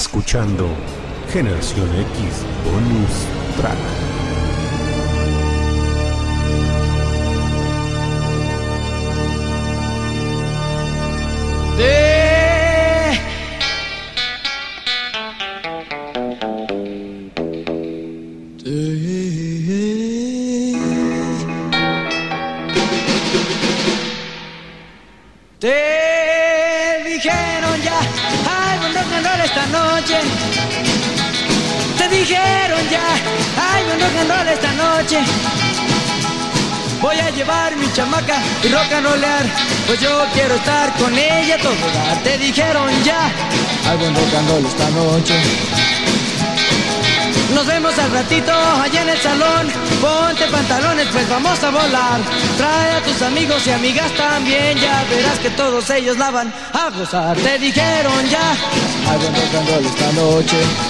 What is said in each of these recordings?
escuchando Generación X Bonus Track. Voy a llevar mi chamaca y rock and rollear, pues yo quiero estar con ella todo dar. Te dijeron ya, hay buen rock and roll esta noche. Nos vemos al ratito allá en el salón. Ponte pantalones, pues vamos a volar. Trae a tus amigos y amigas también. Ya verás que todos ellos la van a gozar. Te dijeron ya, hay buen rock and roll esta noche.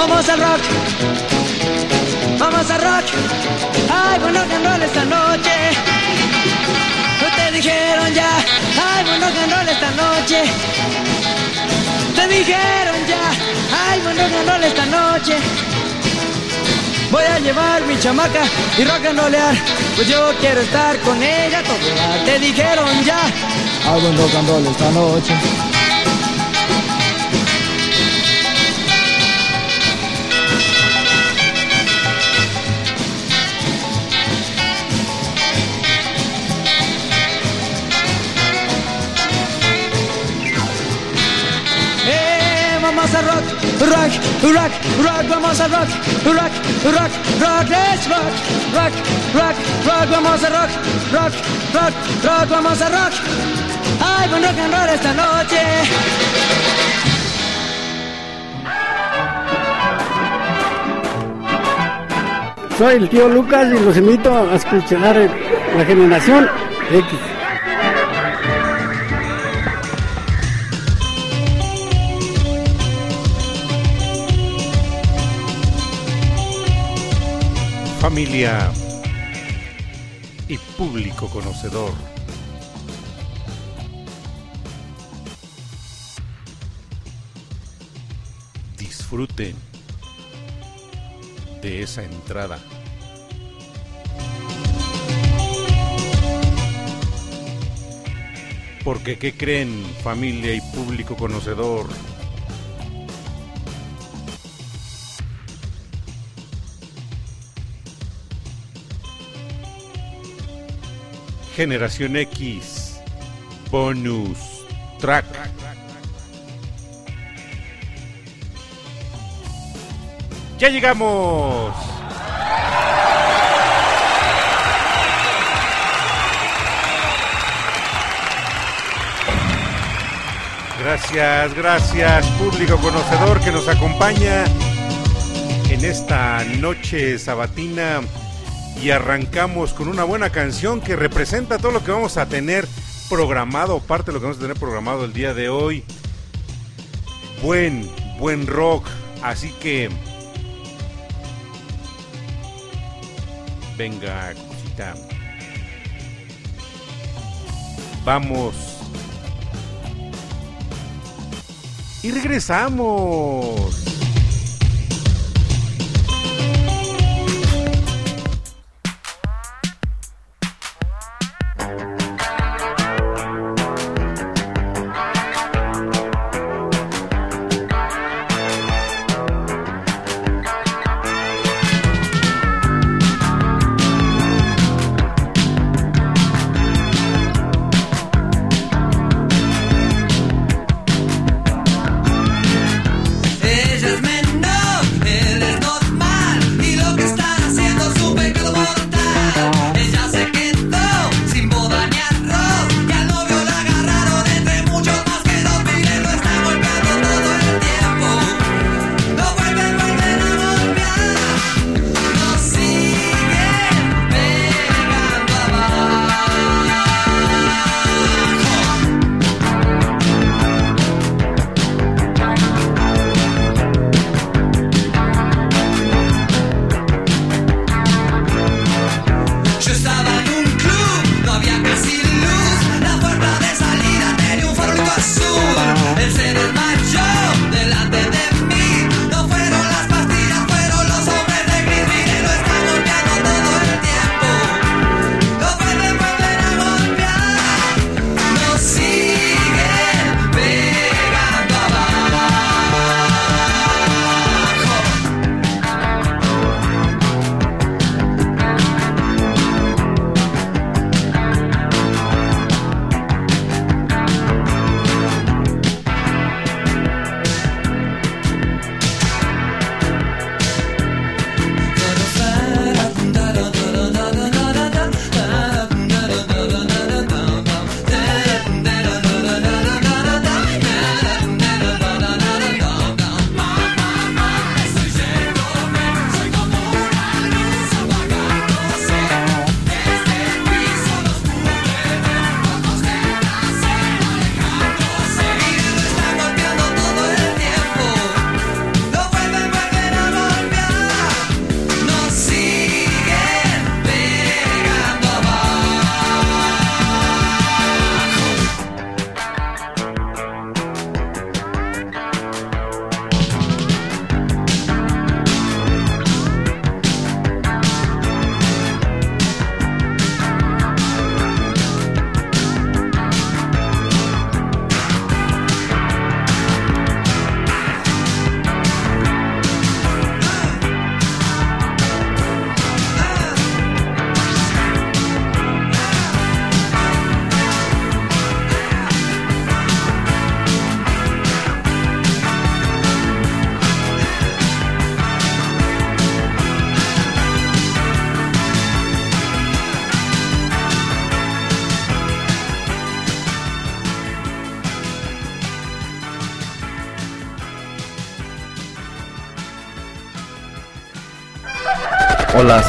Vamos al rock. Vamos al rock. Ay, buen rock and esta noche. Te dijeron ya. Ay, buen rock and esta noche. Te dijeron ya. Ay, buen rock and esta noche. Voy a llevar mi chamaca y rock and rollear, pues yo quiero estar con ella día. Te dijeron ya, hago un rock and roll esta noche. Rock, rock, rock, vamos a rock, rock, rock, rock, let's rock, rock, rock, rock, vamos a rock, rock, rock, rock, vamos a rock. Ay, buen rock and roll esta noche. Soy el tío Lucas y los invito a escuchar la generación X. Familia y público conocedor. Disfruten de esa entrada. Porque, ¿qué creen, familia y público conocedor? Generación X Bonus Track. Ya llegamos. Gracias, gracias público conocedor que nos acompaña en esta noche sabatina y arrancamos con una buena canción que representa todo lo que vamos a tener programado, parte de lo que vamos a tener programado el día de hoy. Buen, buen rock, así que venga, cosita. Vamos. Y regresamos.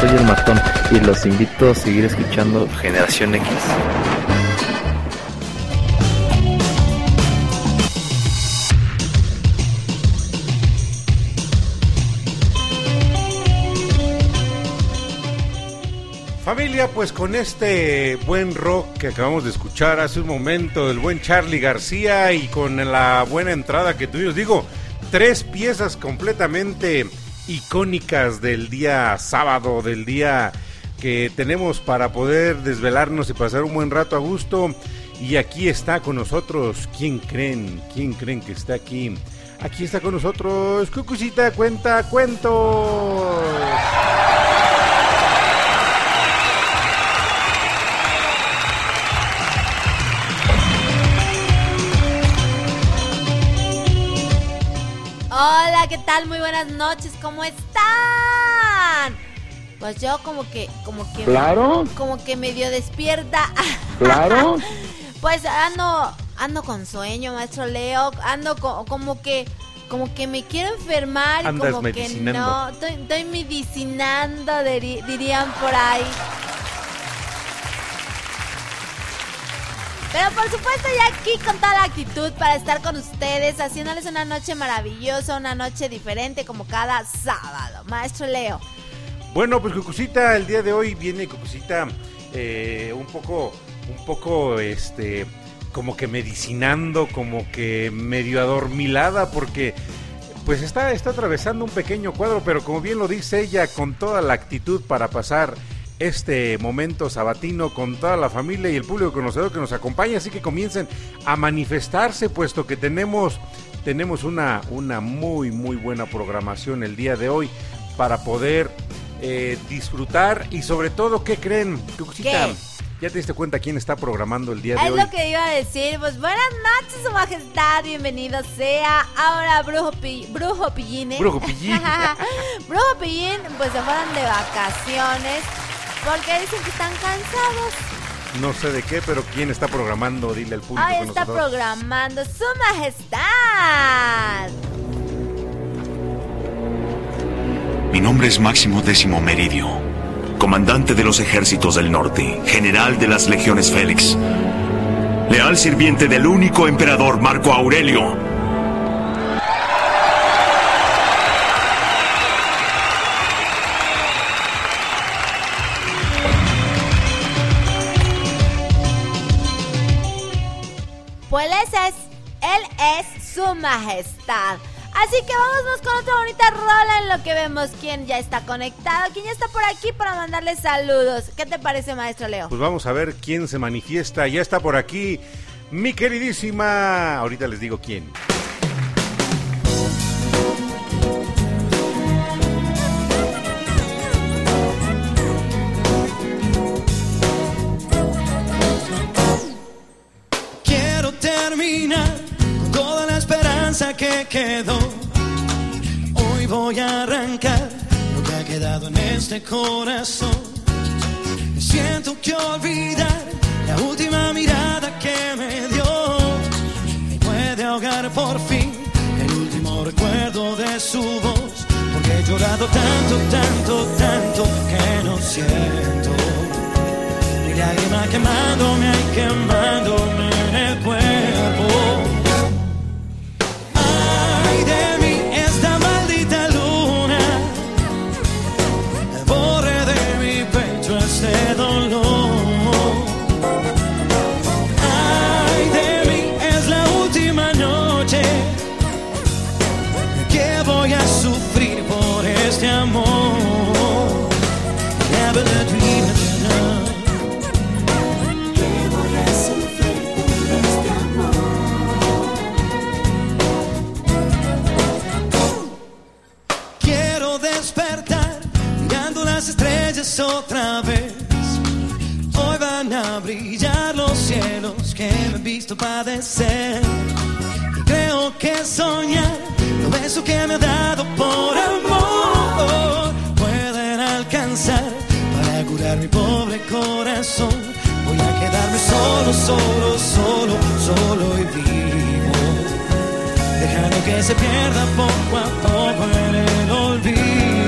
Soy el Matón y los invito a seguir escuchando Generación X. Familia, pues con este buen rock que acabamos de escuchar hace un momento del buen Charlie García y con la buena entrada que tuvimos, digo, tres piezas completamente icónicas del día sábado, del día que tenemos para poder desvelarnos y pasar un buen rato a gusto. Y aquí está con nosotros, ¿quién creen? ¿Quién creen que está aquí? Aquí está con nosotros Cucucita Cuenta Cuentos. Buenas noches, ¿cómo están? Pues yo como que, como que, Claro. como que medio despierta. Claro. pues ando, ando con sueño, maestro Leo, ando co- como que, como que me quiero enfermar y Andas como que medicinando. no, estoy, estoy medicinando, dirían por ahí. Pero por supuesto ya aquí con toda la actitud para estar con ustedes, haciéndoles una noche maravillosa, una noche diferente como cada sábado. Maestro Leo. Bueno, pues Cucucita, el día de hoy viene Cucucita eh, un poco, un poco, este, como que medicinando, como que medio adormilada, porque pues está, está atravesando un pequeño cuadro, pero como bien lo dice ella, con toda la actitud para pasar este momento sabatino con toda la familia y el público conocedor que nos acompaña, así que comiencen a manifestarse, puesto que tenemos, tenemos una, una muy, muy buena programación el día de hoy para poder eh, disfrutar y sobre todo, ¿qué creen? ¿Qué? ¿Ya te diste cuenta quién está programando el día de Es hoy? lo que iba a decir. Pues buenas noches, su majestad. Bienvenido sea. Ahora, Brujo, Pi- Brujo Pillín. Brujo Pillín. Brujo Pillín, pues se fueron de vacaciones. Porque dicen que están cansados. No sé de qué, pero ¿quién está programando? Dile al público Hoy está programando su majestad. Mi nombre es Máximo Décimo Meridio, comandante de los ejércitos del norte, general de las legiones Félix, leal sirviente del único emperador Marco Aurelio. Es su majestad. Así que vámonos con otra bonita rola en lo que vemos quién ya está conectado, quién ya está por aquí para mandarle saludos. ¿Qué te parece, maestro Leo? Pues vamos a ver quién se manifiesta. Ya está por aquí mi queridísima. Ahorita les digo quién. Quiero terminar que quedó. Hoy voy a arrancar lo que ha quedado en este corazón. Siento que olvidar la última mirada que me dio. Me puede ahogar por fin el último recuerdo de su voz. Porque he llorado tanto, tanto, tanto que no siento. Mi lágrima quemándome, quemándome el cuerpo. Brillar los cielos que me he visto padecer. Y creo que soñar lo beso que me ha dado por amor pueden alcanzar para curar mi pobre corazón. Voy a quedarme solo, solo, solo, solo y vivo dejando que se pierda poco a poco en el olvido.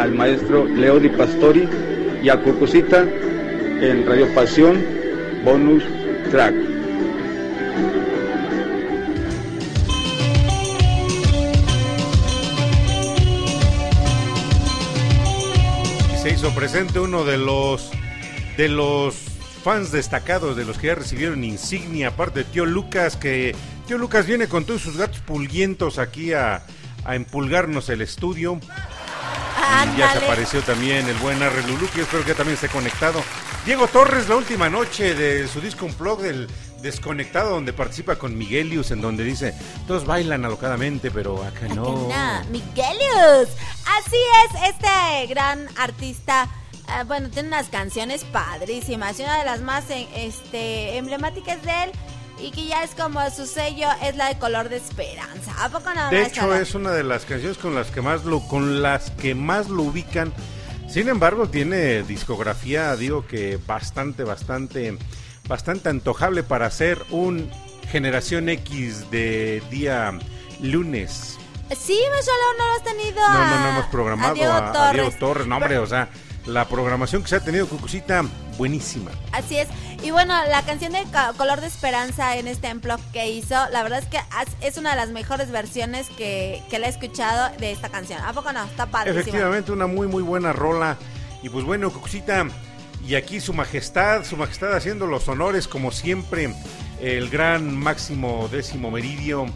Al maestro Leo Di Pastori y a Cucucita en Radio Pasión Bonus Track. Se hizo presente uno de los de los fans destacados de los que ya recibieron insignia, aparte Tío Lucas, que Tío Lucas viene con todos sus gatos pulguientos aquí a, a empulgarnos el estudio. Y ya se apareció también el buen Arre Lulú, que espero que también esté conectado. Diego Torres, la última noche de su disco Unplugged, del Desconectado, donde participa con Miguelius, en donde dice, todos bailan alocadamente, pero acá no. No, Miguelius. Así es, este gran artista. eh, bueno, tiene unas canciones padrísimas. Y una de las más eh, este, emblemáticas de él y que ya es como su sello es la de color de esperanza. ¿A poco no? De hecho, es una de las canciones con las que más lo, con las que más lo ubican. Sin embargo, tiene discografía, digo que bastante, bastante, bastante antojable para ser un generación X de día lunes. Sí, me solo no lo has tenido. No, no, a- no hemos programado a Diego a, a Torres. Diego Torres. No, hombre, o sea, la programación que se ha tenido Cucucita, buenísima. Así es. Y bueno, la canción de Co- Color de Esperanza en este unplug que hizo, la verdad es que has- es una de las mejores versiones que, que le he escuchado de esta canción. ¿A poco no? Está padrísima. Efectivamente, una muy, muy buena rola. Y pues bueno, Cucucita, y aquí su majestad, su majestad haciendo los honores, como siempre, el gran máximo décimo meridio,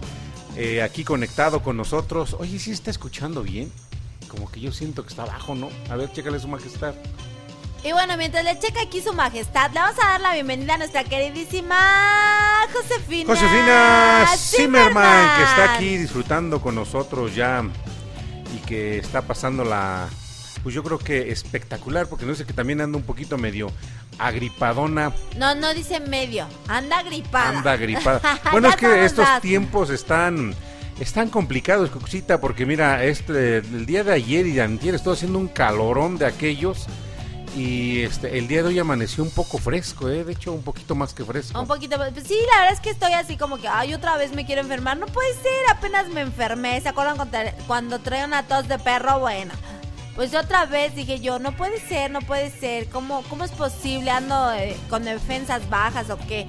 eh, aquí conectado con nosotros. Oye, ¿sí está escuchando bien? Como que yo siento que está abajo, ¿no? A ver, chécale su majestad. Y bueno, mientras le checa aquí su majestad, le vamos a dar la bienvenida a nuestra queridísima Josefina. Josefina Zimmerman, que está aquí disfrutando con nosotros ya y que está pasando la, pues yo creo que espectacular, porque no sé que también anda un poquito medio agripadona, No, no dice medio, anda gripada. anda gripada. Bueno, es que estos tiempos están están complicados, Cucucita, porque mira, este el día de ayer y de antier estuvo haciendo un calorón de aquellos y este el día de hoy amaneció un poco fresco, eh, de hecho un poquito más que fresco. Un poquito, pues sí, la verdad es que estoy así como que, ay, otra vez me quiero enfermar. No puede ser, apenas me enfermé. ¿Se acuerdan cuando, cuando trae una tos de perro? Bueno, pues otra vez dije yo, no puede ser, no puede ser. ¿Cómo, cómo es posible? Ando eh, con defensas bajas o qué.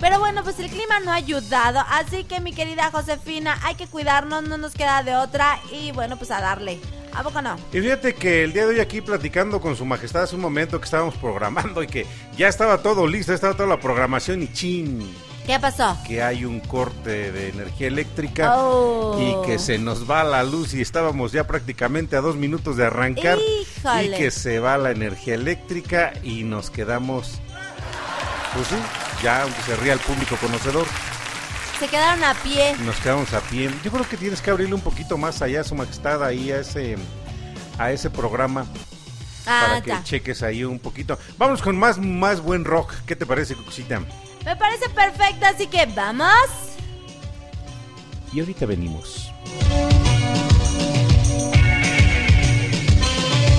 Pero bueno, pues el clima no ha ayudado. Así que mi querida Josefina, hay que cuidarnos, no nos queda de otra. Y bueno, pues a darle. ¿A poco no? Y fíjate que el día de hoy aquí platicando con su majestad hace un momento que estábamos programando y que ya estaba todo listo, estaba toda la programación y chin, ¿Qué pasó? que hay un corte de energía eléctrica Oh. y que se nos va la luz y estábamos ya prácticamente a dos minutos de arrancar Híjole. y que se va la energía eléctrica y nos quedamos, pues sí, ya aunque se ría el público conocedor, Se quedaron a pie. nos quedamos a pie. Yo creo que tienes que abrirle un poquito más allá, su majestad, ahí a ese, a ese programa Ah, para que ya. cheques ahí un poquito. Vamos con más, más buen rock. ¿Qué te parece, Cucita? Me parece perfecto, así que vamos. Y ahorita venimos.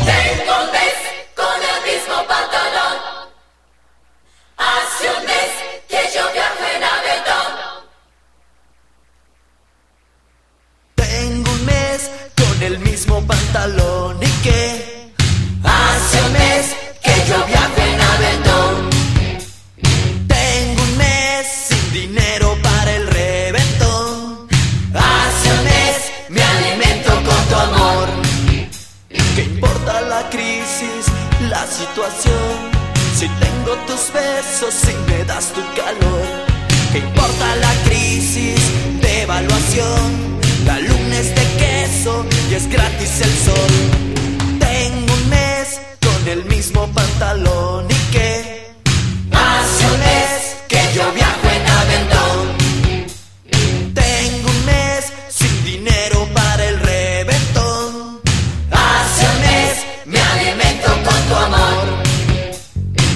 Tengo pantalón y que hace un mes que yo viajé en Aventón. Tengo un mes sin dinero para el reventón. Hace un mes me alimento con tu amor. ¿Qué importa la crisis, la situación? Si tengo tus besos, si me das tu calor. ¿Qué importa la crisis, devaluación, la luz? Es de queso y es gratis el sol. Tengo un mes con el mismo pantalón y que hace un mes que yo viajo en aventón. Tengo un mes sin dinero para el reventón. Hace un mes me alimento con tu amor.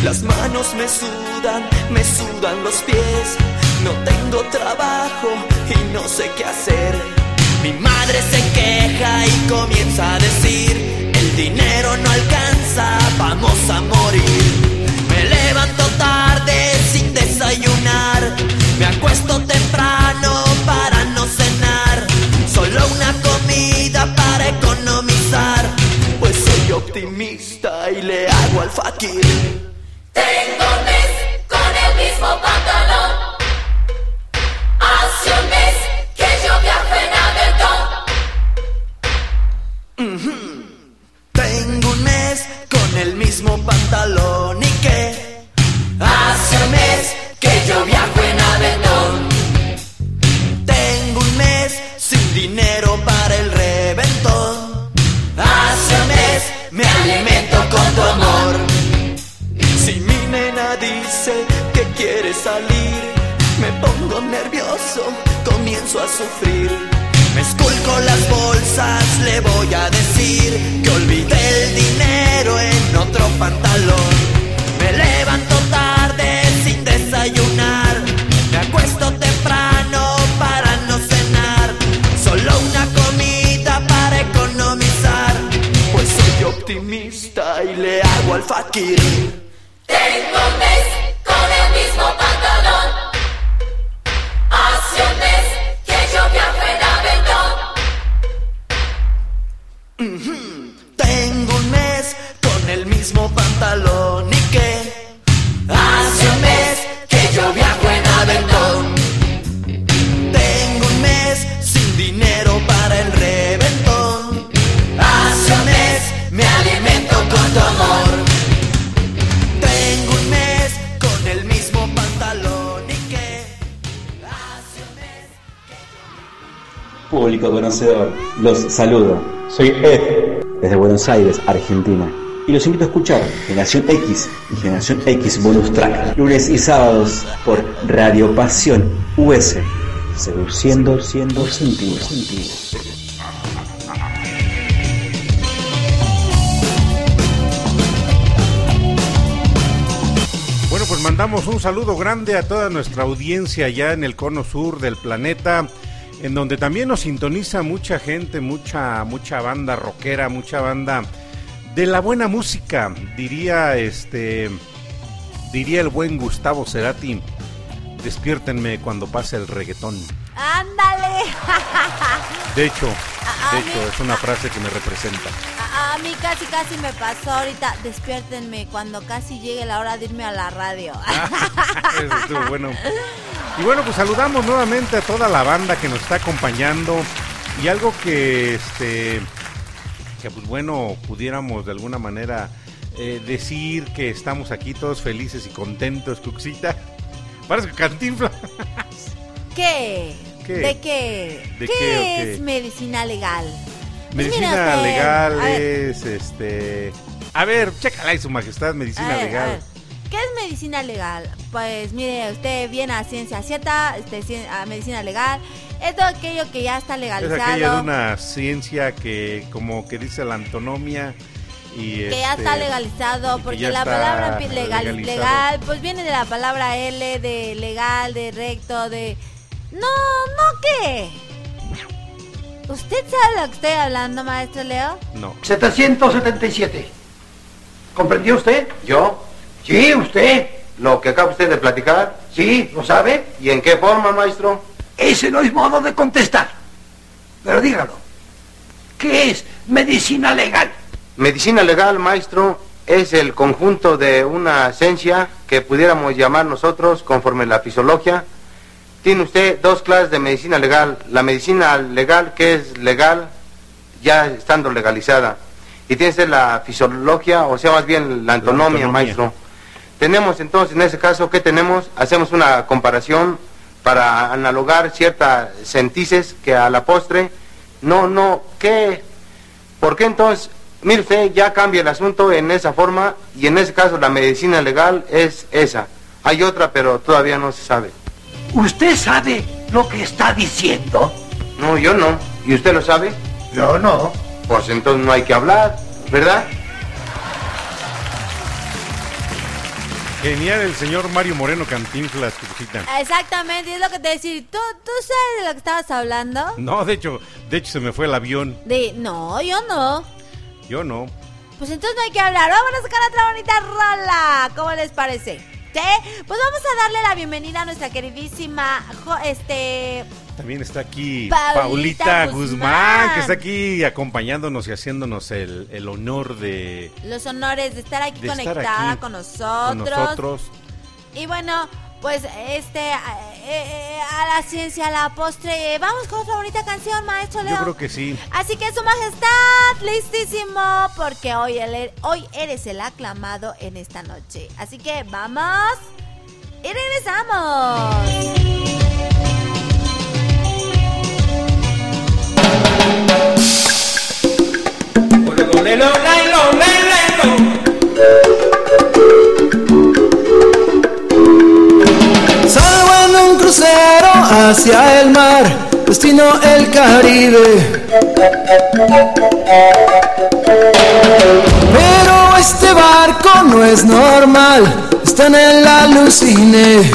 Las manos me sudan, me sudan los pies. No tengo trabajo y no sé qué hacer. Mi madre se queja y comienza a decir, el dinero no alcanza, vamos a morir. Me levanto tarde sin desayunar, me acuesto temprano para no cenar. Solo una comida para economizar, pues soy optimista y le hago al fakir. Saludo. Soy Ed, desde Buenos Aires, Argentina. Y los invito a escuchar Generación X y Generación X Bonus Track, lunes y sábados por Radio Pasión US, seduciendo siendo sentidos. Bueno, pues mandamos un saludo grande a toda nuestra audiencia allá en el cono sur del planeta, en donde también nos sintoniza mucha gente, mucha, mucha banda rockera, mucha banda de la buena música, diría este, diría el buen Gustavo Cerati. Despiértenme cuando pase el reggaetón. ¡Ándale! De hecho, de hecho es una frase que me representa. A, a mí casi casi me pasó ahorita. Despiértenme cuando casi llegue la hora de irme a la radio. Eso estuvo bueno. Y bueno, pues saludamos nuevamente a toda la banda que nos está acompañando. Y algo que este que pues bueno, pudiéramos de alguna manera eh, decir que estamos aquí todos felices y contentos, Cuxita. Parece que cantinfla. ¿Qué? ¿Qué? ¿De qué? ¿De ¿Qué, qué o qué? es medicina legal? Pues Medicina legal es este. A ver, chécala ahí, su majestad, medicina a ver, a legal. ver, ¿Qué es medicina legal? Pues mire, usted viene a ciencia cierta, este, a medicina legal, es todo aquello que ya está Es legalizado. aquella de una ciencia que, como que dice la antonomía, y que ya está este, legalizado, y que porque la está palabra legal, legalizado. legal, pues viene de la palabra L, de legal, de recto, de... No, no, ¿qué? ¿Usted sabe lo que estoy hablando, maestro Leo? No. 777. ¿Comprendió usted? ¿Yo? Sí, usted. ¿Lo que acaba usted de platicar? Sí, ¿lo sabe? ¿Y en qué forma, maestro? Ese no es modo de contestar. Pero dígalo. ¿Qué es medicina legal? Medicina legal, maestro, es el conjunto de una ciencia que pudiéramos llamar nosotros conforme la fisiología. Tiene usted dos clases de medicina legal. La medicina legal, que es legal ya estando legalizada. y tiene ser la fisiología, o sea, más bien la antonomía, antonomía. maestro. Tenemos entonces, en ese caso, ¿qué tenemos? Hacemos una comparación para analogar ciertas sentices que a la postre, no, no, ¿qué? ¿Por qué entonces, mire usted, ya cambia el asunto en esa forma y en ese caso la medicina legal es esa? Hay otra, pero todavía no se sabe. ¿Usted sabe lo que está diciendo? No, yo no. ¿Y usted lo sabe? Yo no. Pues entonces no hay que hablar, ¿verdad? Genial el señor Mario Moreno Cantinflas, Cucucita. Exactamente, y es lo que te decir. ¿Tú, ¿Tú sabes de lo que estabas hablando? No, de hecho, de hecho se me fue el avión. De, no, yo no. Yo no. Pues entonces no hay que hablar. Vámonos con otra bonita rola. ¿Cómo les parece? ¿Sí? Pues vamos a darle la bienvenida a nuestra queridísima, jo- este, También está aquí Paulita Paulita, Guzmán. Guzmán, que está aquí acompañándonos y haciéndonos el, el honor de, los honores de estar aquí de estar conectada aquí con nosotros. con nosotros. Y bueno, pues este, eh, eh, a la ciencia, a la postre. Vamos con otra bonita canción, maestro Leo. Yo creo que sí. Así que su majestad, listísimo, porque hoy, el- hoy eres el aclamado en esta noche. Así que vamos y regresamos. Salgo en un crucero hacia el mar, destino el Caribe. Pero este barco no es normal, está en el alucine.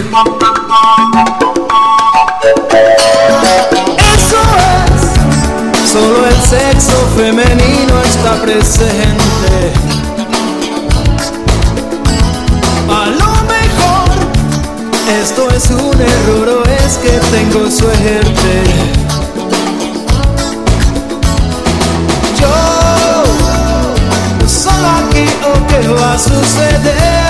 Solo el sexo femenino está presente. A lo mejor esto es un error o es que tengo suerte. Yo solo aquí o qué va a suceder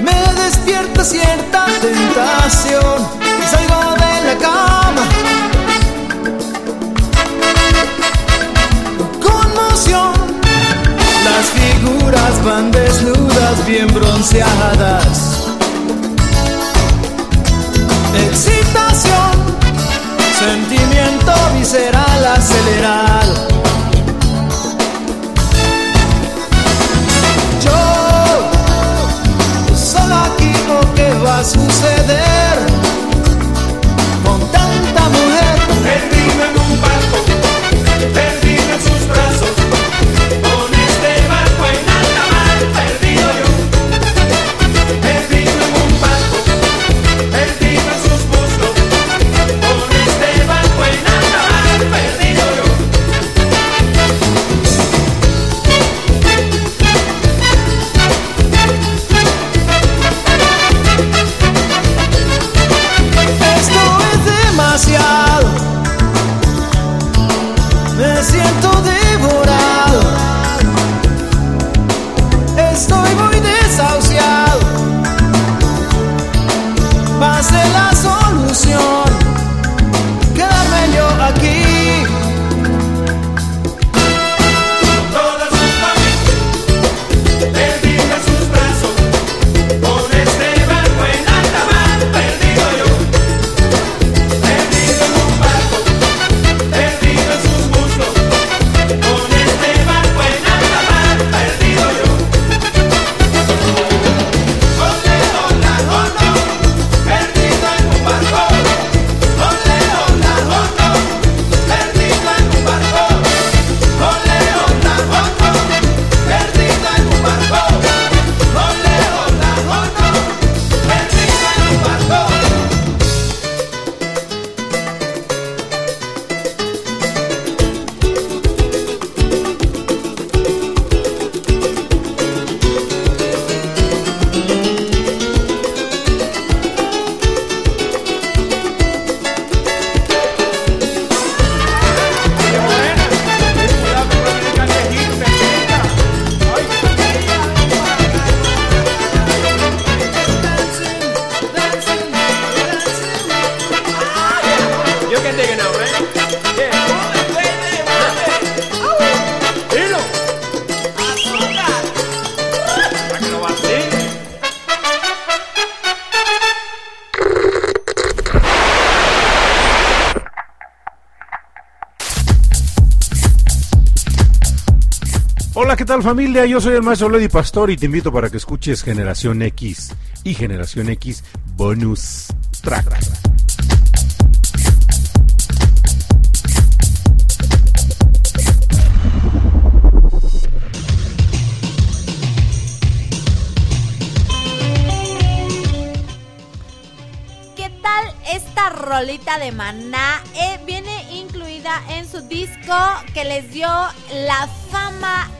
Me despierta cierta tentación salgo de la cama. Conmoción, las figuras van desnudas, bien bronceadas. Excitación sentimiento visceral acelerado. Suceder con tanta mujer. Familia? Yo soy el maestro Lady Pastor y te invito para que escuches Generación X y Generación X Bonus Track. ¿Qué tal esta rolita de Maná? Eh, viene incluida en su disco que les dio la fama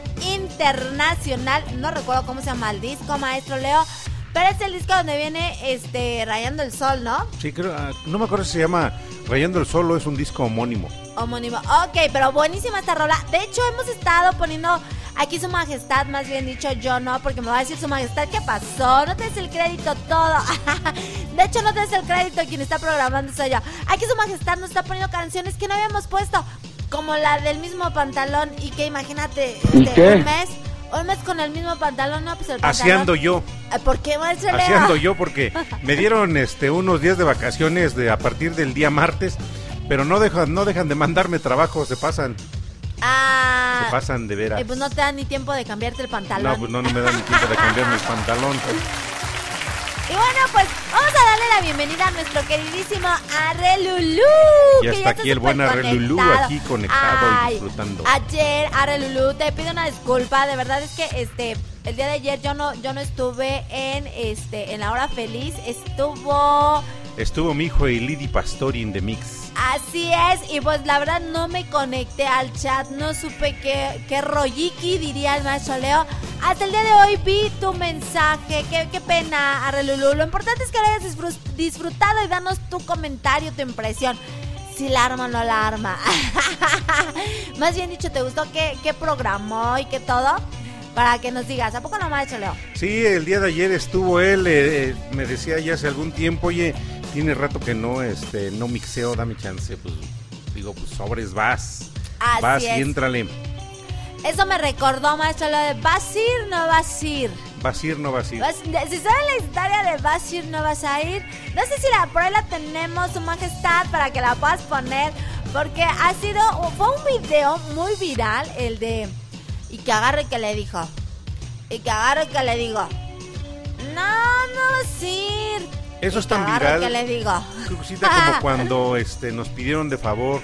internacional. No recuerdo cómo se llama el disco, maestro Leo. Pero es el disco donde viene este Rayando el Sol, ¿no? Sí, creo, ah, no me acuerdo si se llama Rayando el Solo, es un disco homónimo. Homónimo. Ok, pero buenísima esta rola. De hecho, hemos estado poniendo aquí su majestad, más bien dicho yo, ¿no? Porque me va a decir su majestad, ¿qué pasó? No te des el crédito todo. De hecho, no te des el crédito quien está programando eso yo. Aquí su majestad nos está poniendo canciones que no habíamos puesto. Como la del mismo pantalón y que imagínate, ¿Y este, qué? un mes, un mes con el mismo pantalón, no, pues el pantalón. Así ando yo, Eh, ¿Por qué, maestro Leo? ando yo porque me dieron este unos días de vacaciones de a partir del día martes, pero no dejan no dejan de mandarme trabajo, se pasan, Ah, se pasan de veras. eh, pues no te da ni tiempo de cambiarte el pantalón. No, pues no, no me dan ni tiempo de cambiarme el pantalón. Y bueno, pues vamos a darle la bienvenida a nuestro queridísimo Arrelulú. Que está aquí el buen Arrelulú aquí conectado y disfrutando. Ayer, Arrelulú, te pido una disculpa. De verdad es que este el día de ayer yo no yo no estuve en este en la hora feliz. Estuvo Estuvo mi hijo y Lidi Pastori in the mix. Así es, y pues la verdad no me conecté al chat, no supe qué, qué diría el maestro Leo. Hasta el día de hoy vi tu mensaje, qué, qué pena, Arrelulú. Lo importante es que lo hayas disfrut- disfrutado y danos tu comentario, tu impresión. Si la arma o no la arma. Más bien dicho, ¿te gustó qué, qué programó y qué todo? Para que nos digas, ¿a poco no, maestro Leo? Sí, el día de ayer estuvo él, eh, eh, me decía ya hace algún tiempo, oye, tiene rato que no, este, no mixeo, dame chance, pues digo, pues sobres vas, Así vas es. y éntrale, Eso me recordó, maestro Leo, de ¿vas a ir no vas a ir? vas a ir, no vas a ir. Vas- Si saben la historia de vas a ir, no vas a ir, no sé si la por ahí la tenemos, su majestad, para que la puedas poner, porque ha sido, fue un video muy viral, el de, y que agarre que le dijo, y que agarre que le digo, no, no vas a ir. Eso es tan viral, que le digo. Como cuando este, nos pidieron de favor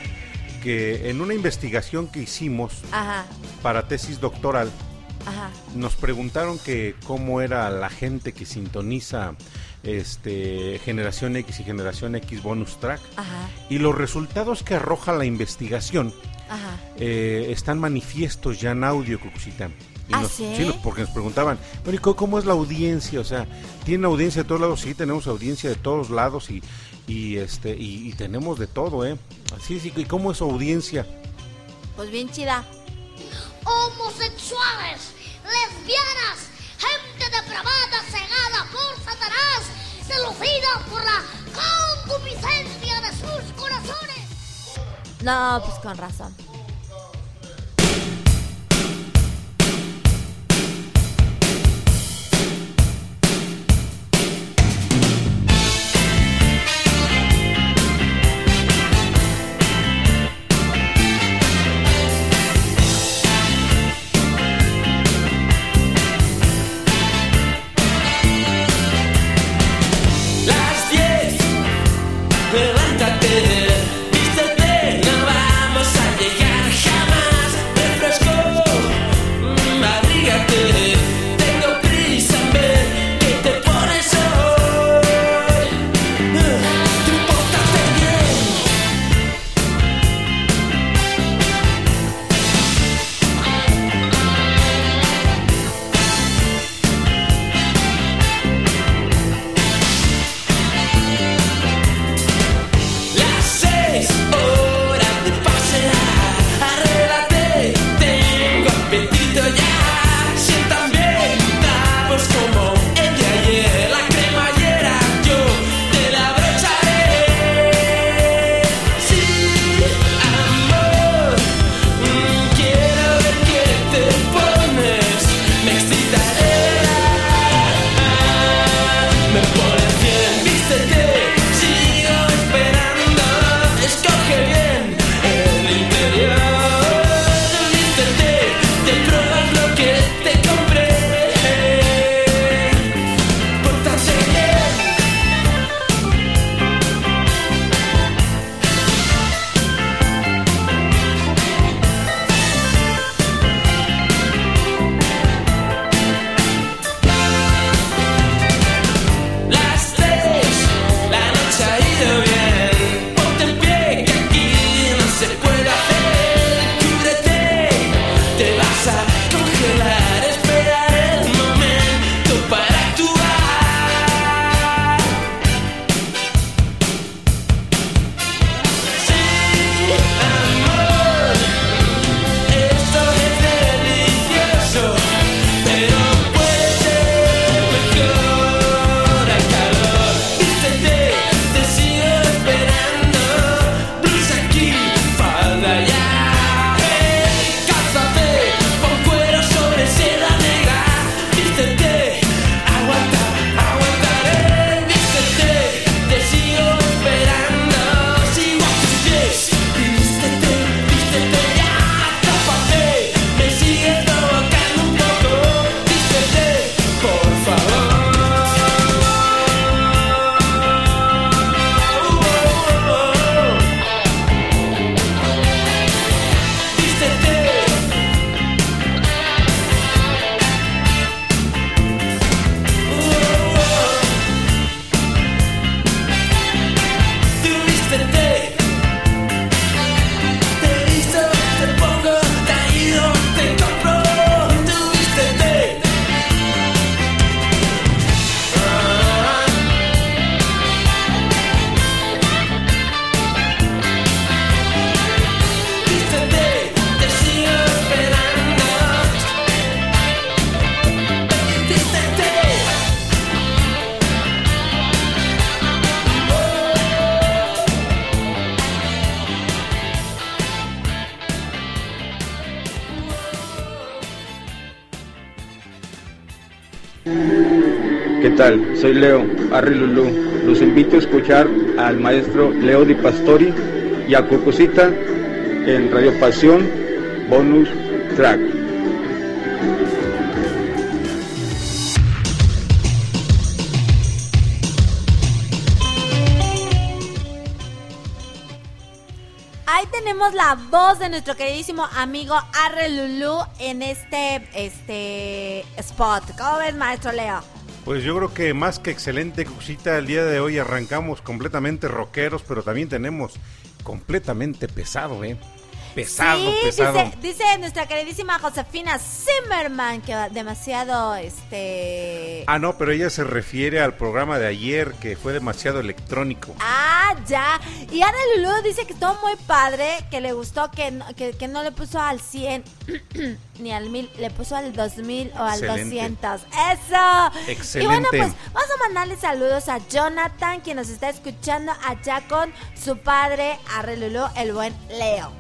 que en una investigación que hicimos Ajá, para tesis doctoral, ajá. nos preguntaron que cómo era la gente que sintoniza este generación X y generación X bonus track Ajá, y los resultados que arroja la investigación eh, están manifiestos ya en audio, Cucucita. Y ¿Ah, nos- sí? nos- porque nos preguntaban, bueno, ¿y cómo, es la audiencia? O sea, ¿tiene audiencia de todos lados? Sí, tenemos audiencia de todos lados y, y este y, y tenemos de todo, ¿eh? Así, sí, ¿y cómo es su audiencia? Pues bien chida. homosexuales, lesbianas, gente depravada, cegada por Satanás, seducida por la concupiscencia de sus corazones. No, pues con razón. ¿Qué tal? Soy Leo, Arri Lulú. Los invito a escuchar al maestro Leo Di Pastori y a Cucucita en Radio Pasión Bonus Track. Ahí tenemos la voz de nuestro queridísimo amigo Arre Lulú en este, este spot. ¿Cómo ves, maestro Leo? Pues yo creo que más que excelente, Cucucita, el día de hoy arrancamos completamente rockeros, pero también tenemos completamente pesado, ¿eh? Pesado, sí, pesado. Dice, dice nuestra queridísima Josefina Zimmerman que va demasiado, este... Ah, no, pero ella se refiere al programa de ayer que fue demasiado electrónico. Ah, ya. Y Ana Lulu dice que estuvo muy padre, que le gustó, que no, que, que no le puso al 100 ni al 1000, le puso al 2000 o al Excelente. 200. ¡Eso! Excelente. Y bueno, pues vamos a mandarle saludos a Jonathan, quien nos está escuchando allá con su padre, Arre Lulú, el buen Leo.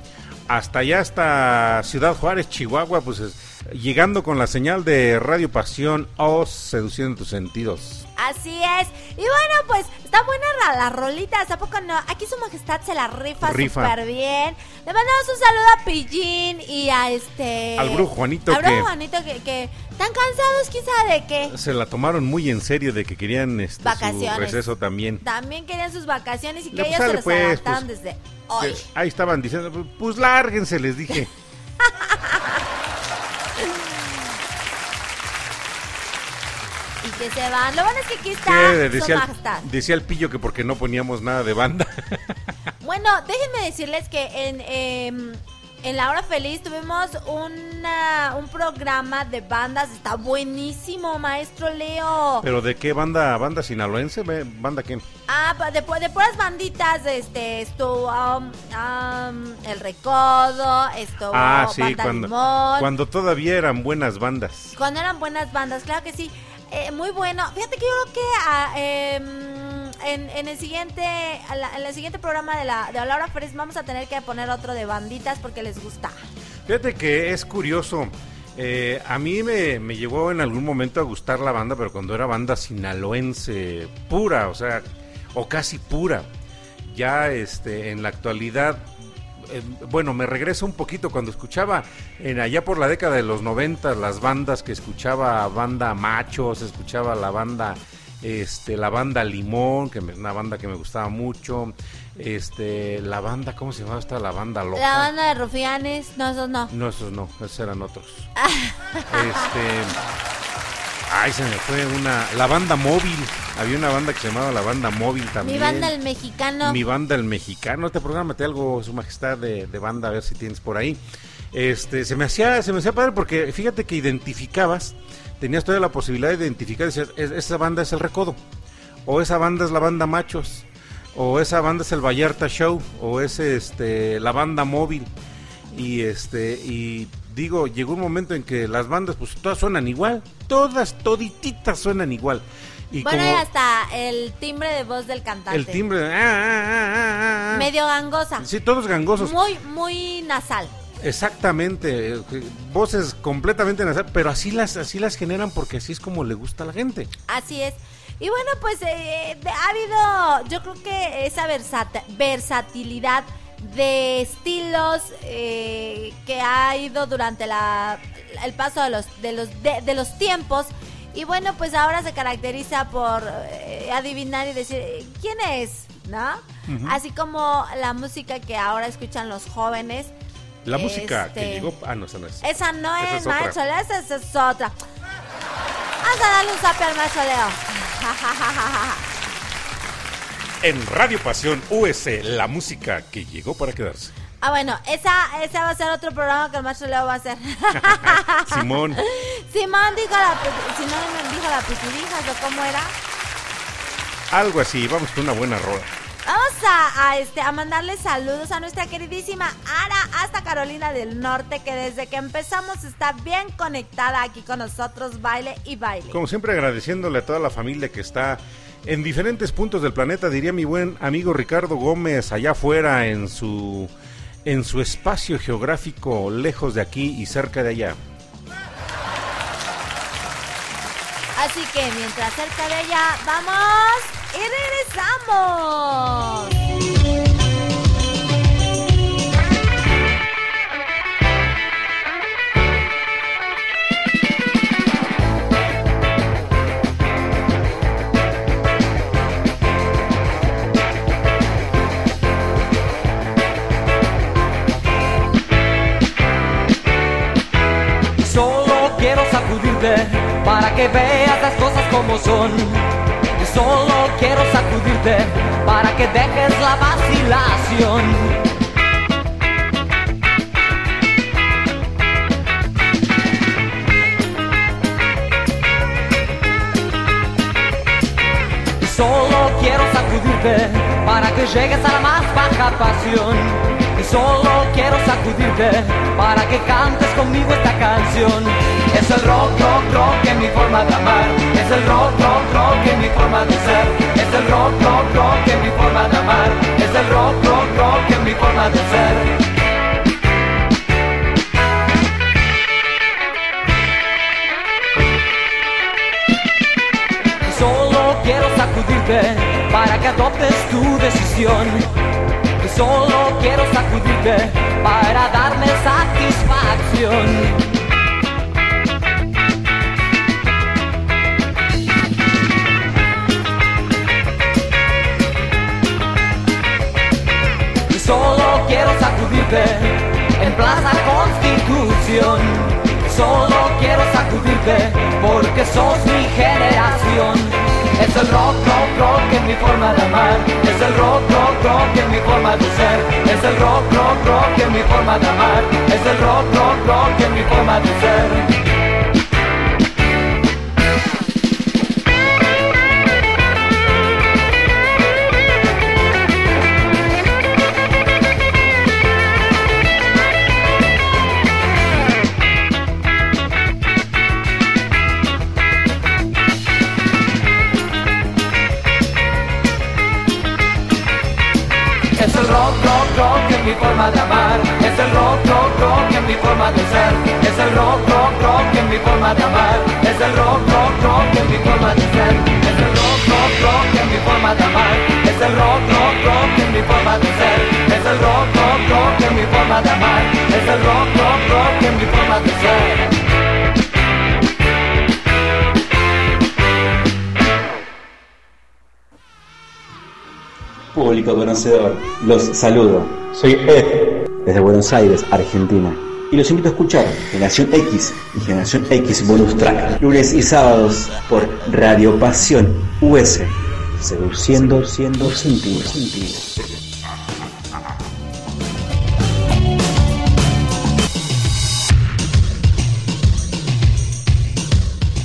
Hasta allá, hasta Ciudad Juárez, Chihuahua, pues es- llegando con la señal de Radio Pasión, o seduciendo tus sentidos. Así es. Y bueno, pues está buena la, la rolita. ¿A poco no? Aquí su majestad se la rifa Rifa. súper bien. Le mandamos un saludo a Pillín y a este. Al brujo Juanito Al brujo que- Juanito que, que están cansados, quizá de que Se la tomaron muy en serio de que querían este, su Vacaciones. receso también. también querían sus vacaciones y que pues, ellos se los pues, pues. desde hoy. Que Ahí estaban diciendo, pues, pues lárguense, les dije. que se van. Lo bueno es que aquí está su decía, el, decía el pillo que porque no poníamos nada de banda. Bueno, déjenme decirles que en, em, en La Hora Feliz tuvimos una, un programa de bandas. Está buenísimo, maestro Leo. ¿Pero de qué banda? ¿Banda sinaloense? ¿Banda qué? Ah, de, de puras banditas, este, estuvo um, um, El Recodo, estuvo Ah, sí, Banda cuando, Limón. cuando todavía eran buenas bandas. Cuando eran buenas bandas, claro que sí. Eh, muy bueno. Fíjate que yo creo que ah, em, en, en el siguiente en el siguiente programa de la de Laura Férez vamos a tener que poner otro de banditas porque les gusta. Fíjate que es curioso. eh, a mí me, me llegó en algún momento a gustar la banda, pero cuando era banda sinaloense pura, o sea, o casi pura. Ya este, en la actualidad, eh, bueno, me regreso un poquito cuando escuchaba en allá por la década de los 90 las bandas que escuchaba banda Machos, escuchaba la banda este la banda Limón, que es una banda que me gustaba mucho. Este, la banda, ¿cómo se llamaba esta? La banda Loca. La banda de Rufianes, no, esos no. No, esos no, esos eran otros. este. Ay, se me fue una. La banda móvil. Había una banda que se llamaba La Banda Móvil también. Mi banda el mexicano. Mi banda el mexicano. Este programa te algo, su majestad, de, de banda, a ver si tienes por ahí. Este, se me hacía, se me hacía padre porque fíjate que identificabas, tenías toda la posibilidad de identificar, decías, "Es- esa banda es el recodo, o esa banda es la banda machos, o esa banda es el Vallarta Show, o es este la banda móvil. Y este, y digo, llegó un momento en que las bandas, pues todas suenan igual, todas, todititas suenan igual. Y bueno, como y hasta el timbre de voz del cantante. el timbre, "Ah, ah, ah, ah, ah". Medio gangosa. Sí, todos gangosos. Muy, muy nasal. Exactamente, eh, voces completamente nasal, pero así las así las generan porque así es como le gusta a la gente. Así es. Y bueno, pues eh, ha habido, yo creo que esa versata- versatilidad de estilos eh, que ha ido durante la, el paso de los, de, los, de, de los tiempos. Y bueno, pues ahora se caracteriza por eh, adivinar y decir, eh, ¿quién es? ¿No? Ujú. Así como la música que ahora escuchan los jóvenes. La música que Este, llegó, ah no, esa no es. Esa no Esa es, es Leo, esa, esa es otra. Vamos a darle un zape al maestro Leo. En Radio Pasión US, la música que llegó para quedarse. Ah, bueno, esa, esa va a ser otro programa que el maestro Leo va a hacer. Simón. Simón dijo la, pi- si no me dijo la pitirijas o cómo era. Algo así, vamos con una buena rola. Vamos a, a, este, a mandarle saludos a nuestra queridísima Ara hasta Carolina del Norte, que desde que empezamos está bien conectada aquí con nosotros, baile y baile. Como siempre agradeciéndole a toda la familia que está en diferentes puntos del planeta, diría mi buen amigo Ricardo Gómez, allá afuera en su en su espacio geográfico lejos de aquí y cerca de allá. Así que mientras cerca de ella, vamos y regresamos. Para que veas las cosas como son. Y solo quiero sacudirte para que dejes la vacilación. Solo quiero sacudirte para que llegues a la más baja pasión. Solo quiero sacudirte para que cantes conmigo esta canción. Es el rock, rock, rock en mi forma de amar. Es el rock, rock, rock en mi forma de ser. Es el rock, rock, rock en mi forma de amar. Es el rock, rock, rock en mi forma de ser. Solo quiero sacudirte para que adoptes tu decisión. Solo quiero sacudirte para darme satisfacción. Solo quiero sacudirte en Plaza Constitución. Solo quiero sacudirte porque sos mi generación. Es el rock, rock, rock en mi forma de amar. Es el rock, rock, rock en mi forma de amar. Es el rock, rock, rock en mi forma de ser. Forma de ser. Es el rock, rock, rock en mi forma de amar. Es el rock, rock, rock en mi forma de ser. Es el rock, rock, rock en mi forma de amar. Es el rock, rock, rock en mi forma de ser. Es el rock, rock, rock en mi forma de amar. Es el rock, rock, rock en mi forma de ser. Público conocedor, los saludo. Soy Ed, desde Buenos Aires, Argentina. Y los invito a escuchar Generación X y Generación X Bonus Track, lunes y sábados por Radio Pasión US, seduciendo siendo sentidos.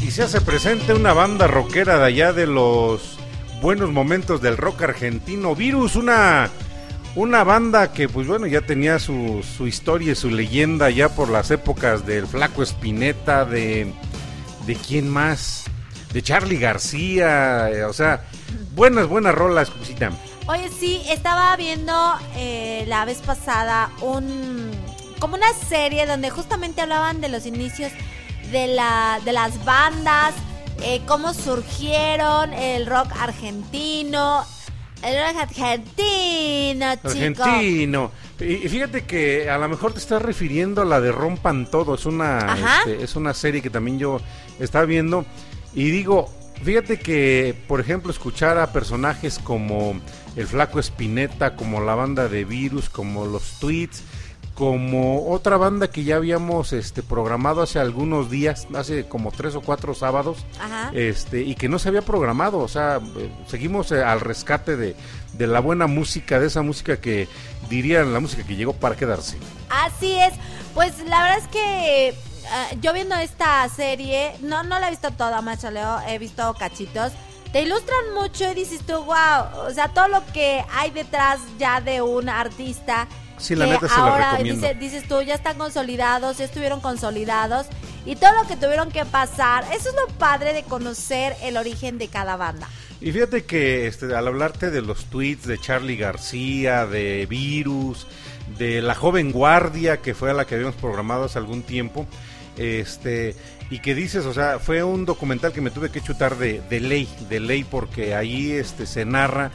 Y se hace presente una banda rockera de allá de los buenos momentos del rock argentino. Virus, una, una banda que, pues bueno, ya tenía su, su historia y su leyenda ya por las épocas del Flaco Espineta, de. ¿De quién más? De Charlie García, eh, o sea, buenas, buenas rolas, Cusita. Oye, sí, estaba viendo eh, la vez pasada un como una serie donde justamente hablaban de los inicios de la de las bandas, eh, cómo surgieron el rock argentino, el rock argentino, chico. Argentino. Y fíjate que a lo mejor te estás refiriendo a la de Rompan Todo. Es una, este, es una serie que también yo estaba viendo. Y digo, fíjate que, por ejemplo, escuchar a personajes como el Flaco Espineta, como la banda de Virus, como los Tweets, como otra banda que ya habíamos este, programado hace algunos días, hace como tres o cuatro sábados, Ajá. este y que no se había programado, o sea, eh, seguimos eh, al rescate de, de la buena música, de esa música que dirían la música que llegó para quedarse. Así es. Pues la verdad es que ah, yo viendo esta serie, no, no la he visto toda, macho Leo, he visto cachitos. Te ilustran mucho y dices tú, wow, o sea, todo lo que hay detrás ya de un artista. Sí, la que neta se ahora dice- dices tú, ya están consolidados, ya estuvieron consolidados y todo lo que tuvieron que pasar. Eso es lo padre de conocer el origen de cada banda. Y fíjate que este, al hablarte de los tweets de Charlie García, de Virus, de la joven guardia que fue a la que habíamos programado hace algún tiempo, Este, y que dices, o sea, fue un documental que me tuve que chutar de, de ley, de ley, porque ahí este, se narra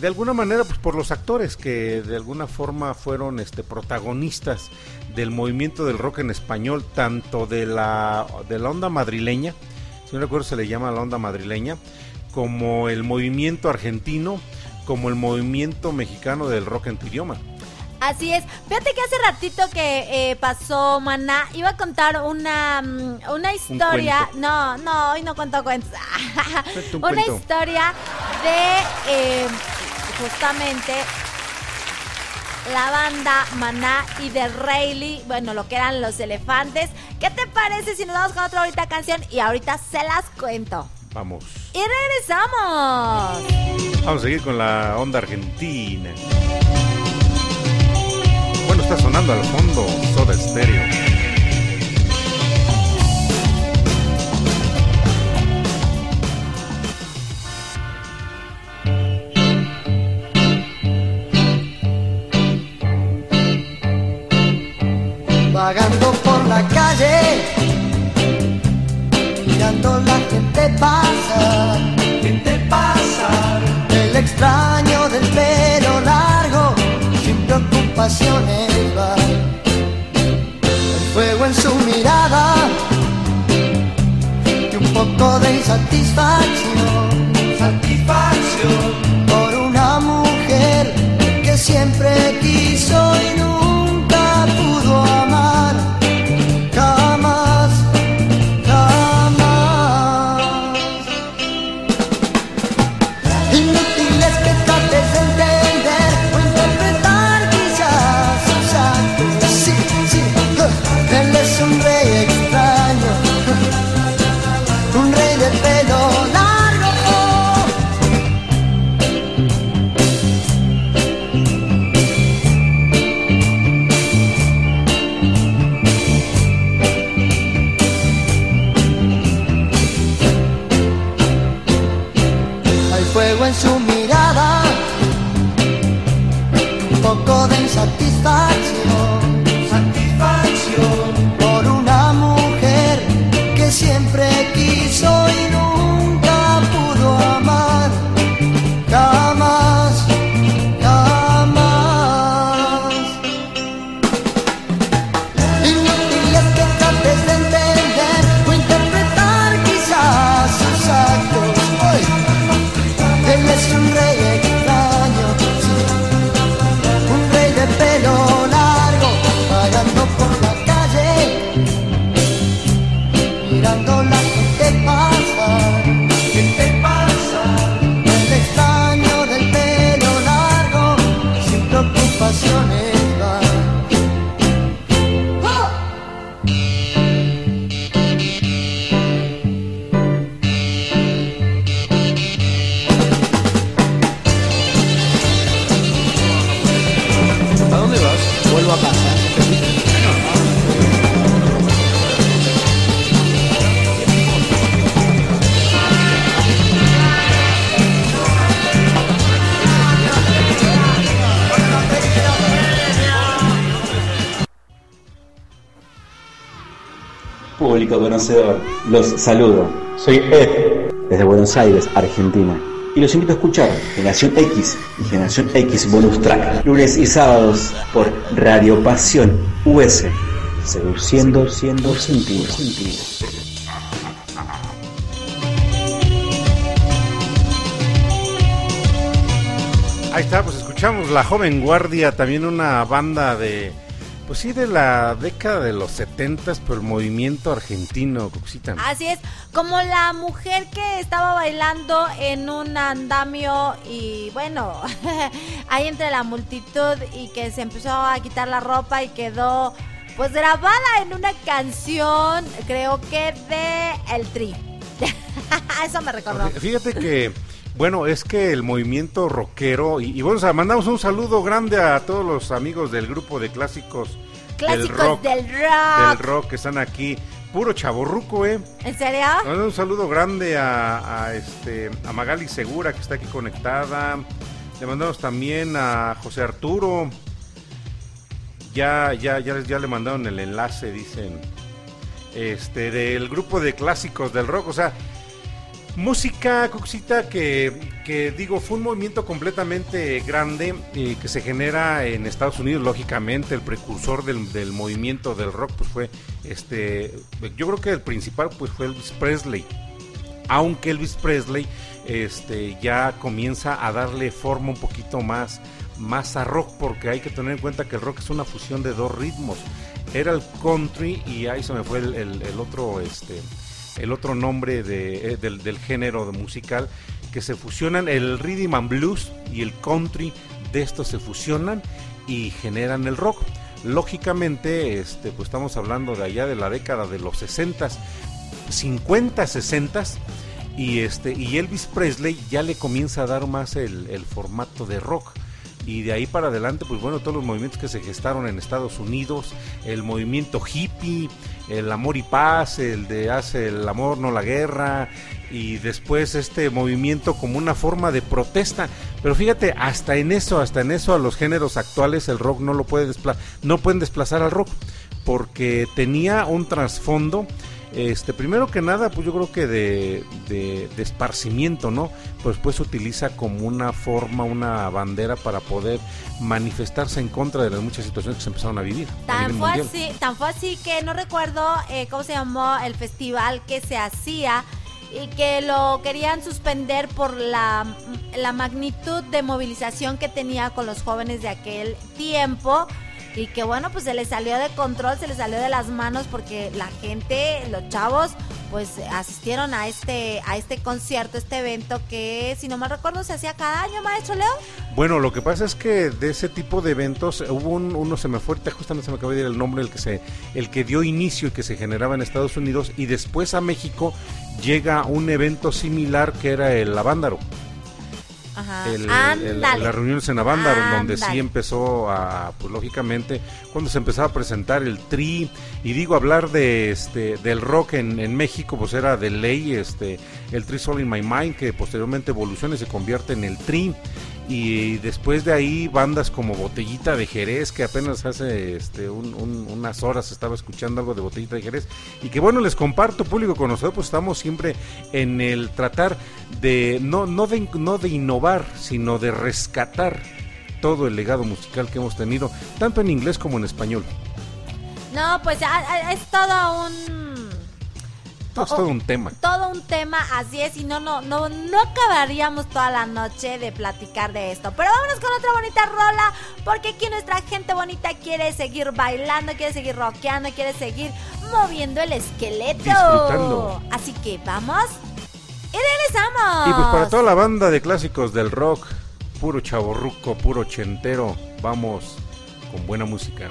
de alguna manera pues por los actores que de alguna forma fueron este protagonistas del movimiento del rock en español tanto de la de la onda madrileña si no recuerdo se le llama la onda madrileña como el movimiento argentino como el movimiento mexicano del rock en tu idioma Así es. Fíjate que hace ratito que eh, pasó Maná, iba a contar una, mm, una historia. No, no, hoy no cuento cuentos. Una cuento. historia de eh, justamente la banda Maná y de Rayleigh, bueno, lo que eran los elefantes. ¿Qué te parece si nos vamos con otra ahorita canción? Y ahorita se las cuento. vamos Y regresamos. vamos a seguir con la onda argentina bueno está sonando al fondo Soda Stereo vagando por la calle, mirando la gente pasar. Gente pasar. El extraño del pelo largo, sin preocupaciones va. El fuego en su mirada y un poco de insatisfacción. Satisfacción. Por una mujer que siempre Público conocedor, los saludo. Soy Ed, desde Buenos Aires, Argentina. Y los invito a escuchar Generación X y Generación X Bonus Track, lunes y sábados por Radio Pasión US, seduciendo siendo sentido. Ahí está, pues escuchamos La Joven Guardia, también una banda de, pues sí, de la década de los setentas, pero el movimiento argentino, Coxita. Así es, como la mujer que estaba bailando en un andamio y bueno, ahí entre la multitud y que se empezó a quitar la ropa y quedó pues grabada en una canción, creo que de El Tri. Eso me recordó. Fíjate que, bueno, es que el movimiento rockero, y, y bueno, o sea, mandamos un saludo grande a todos los amigos del grupo de clásicos, del rock, del rock. del rock que están aquí, puro chaborruco, eh. ¿En serio? Mando un saludo grande a, a, este a Magali Segura que está aquí conectada. Le mandamos también a José Arturo. Ya, ya, ya, ya le mandaron el enlace, dicen. este, del grupo de clásicos del rock. O sea, música, Cuxita, que, que digo, fue un movimiento completamente grande que se genera en Estados Unidos, lógicamente, el precursor del, del movimiento del rock, pues fue, este, yo creo que el principal, pues fue Elvis Presley. Aunque Elvis Presley, este, ya comienza a darle forma un poquito más, más a rock, porque hay que tener en cuenta que el rock es una fusión de dos ritmos. Era el country y ahí se me fue el, el- el otro, este, el otro nombre eh, del, género musical que se fusionan el rhythm and blues y el country de estos se fusionan y generan el rock. Lógicamente este pues estamos hablando de allá de la década de los 60 50 60 y este y Elvis Presley ya le comienza a dar más el, el formato de rock. Y de ahí para adelante, pues bueno, todos los movimientos que se gestaron en Estados Unidos, el movimiento hippie, el amor y paz, el de hace el amor, no la guerra, y después este movimiento como una forma de protesta. Pero fíjate, hasta en eso, hasta en eso a los géneros actuales el rock no lo puede desplazar, no pueden desplazar al rock, porque tenía un trasfondo este, primero que nada, pues yo creo que de, de, de esparcimiento, ¿no? Pues pues se utiliza como una forma, una bandera para poder manifestarse en contra de las muchas situaciones que se empezaron a vivir. a Tan fue, así, tan fue así que no recuerdo eh, cómo se llamó el festival que se hacía y que lo querían suspender por la, la magnitud de movilización que tenía con los jóvenes de aquel tiempo y que bueno, pues se les salió de control, se les salió de las manos porque la gente, los chavos, pues asistieron a este, a este concierto, este evento que si no mal recuerdo se hacía cada año, maestro Leo. Bueno, lo que pasa es que de ese tipo de eventos hubo un, uno se me fue, justamente se me acaba de ir el nombre, el que se, el que dio inicio y que se generaba en Estados Unidos y después a México llega un evento similar que era el Avándaro. El, el- las reuniones en Avándaro, donde sí empezó a, pues lógicamente, cuando se empezaba a presentar el tri, y digo, hablar de este del rock en, en México, pues era de ley, este, el Tri Soul in My Mind, que posteriormente evoluciona y se convierte en el tri, y después de ahí bandas como Botellita de Jerez, que apenas hace este, un- un- unas horas estaba escuchando algo de Botellita de Jerez, y que bueno, les comparto, público conocedor, pues estamos siempre en el tratar de, no, no de, no de innovar, sino de rescatar todo el legado musical que hemos tenido, tanto en inglés como en español. No, pues ah, ah, es todo un Es todo un tema. todo un tema, así es, y no, no, no, no acabaríamos toda la noche de platicar de esto. Pero vámonos con otra bonita rola, porque aquí nuestra gente bonita quiere seguir bailando, quiere seguir rockeando, quiere seguir moviendo el esqueleto. Disfrutando. Así que vamos y regresamos. Y pues para toda la banda de clásicos del rock, puro chaborruco, puro ochentero, vamos con buena música.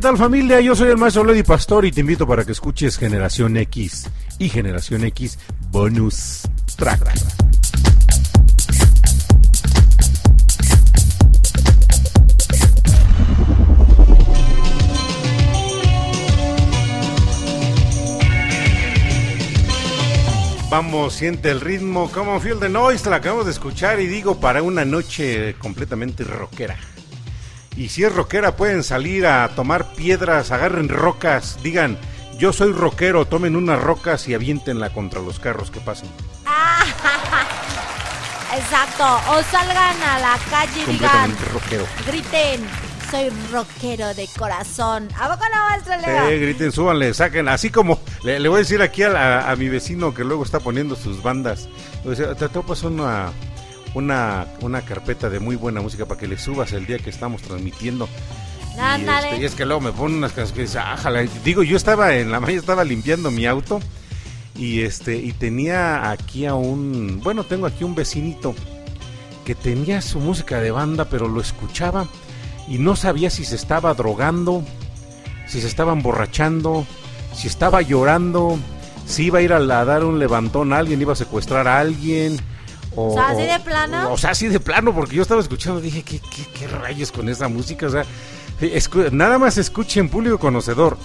¿Qué tal familia? Yo soy el maestro Lady Pastor y te invito para que escuches Generación X y Generación X Bonus Track. Vamos, siente el ritmo, como Feel the Noise, la acabamos de escuchar y digo para una noche completamente rockera. Y si es rockera, pueden salir a tomar piedras, agarren rocas, digan, yo soy rockero, tomen unas rocas y aviéntenla contra los carros que pasen. Exacto. O salgan a la calle y digan, rockero. griten, soy rockero de corazón. ¿A poco no, maestro Leo? Sí, griten, súbanle, saquen. Así como le, le voy a decir aquí a, la- a mi vecino que luego está poniendo sus bandas. Le voy a decir, te, pasar una, una, una carpeta de muy buena música para que le subas el día que estamos transmitiendo. Y, este, y es que luego me ponen unas canciones que dice, ájala. Digo, yo estaba en la mañana, estaba limpiando mi auto y este y tenía aquí a un, bueno, tengo aquí un vecinito que tenía su música de banda, pero lo escuchaba y no sabía si se estaba drogando, si se estaba emborrachando, si estaba llorando, si iba a ir a, la- a dar un levantón a alguien, iba a secuestrar a alguien. O, O sea, ¿así de plano? O sea, así de plano, porque yo estaba escuchando, dije, ¿qué, qué, qué rayos con esa música? O sea, nada más escuchen, público conocedor.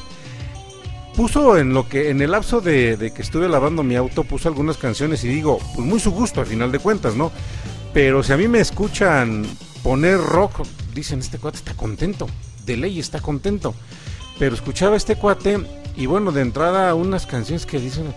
Puso en lo que, en el lapso de, de que estuve lavando mi auto, puso algunas canciones y digo, pues muy su gusto al final de cuentas, ¿no? Pero si a mí me escuchan poner rock, dicen, este cuate está contento, de ley está contento. Pero escuchaba a este cuate y bueno, de entrada unas canciones que dicen,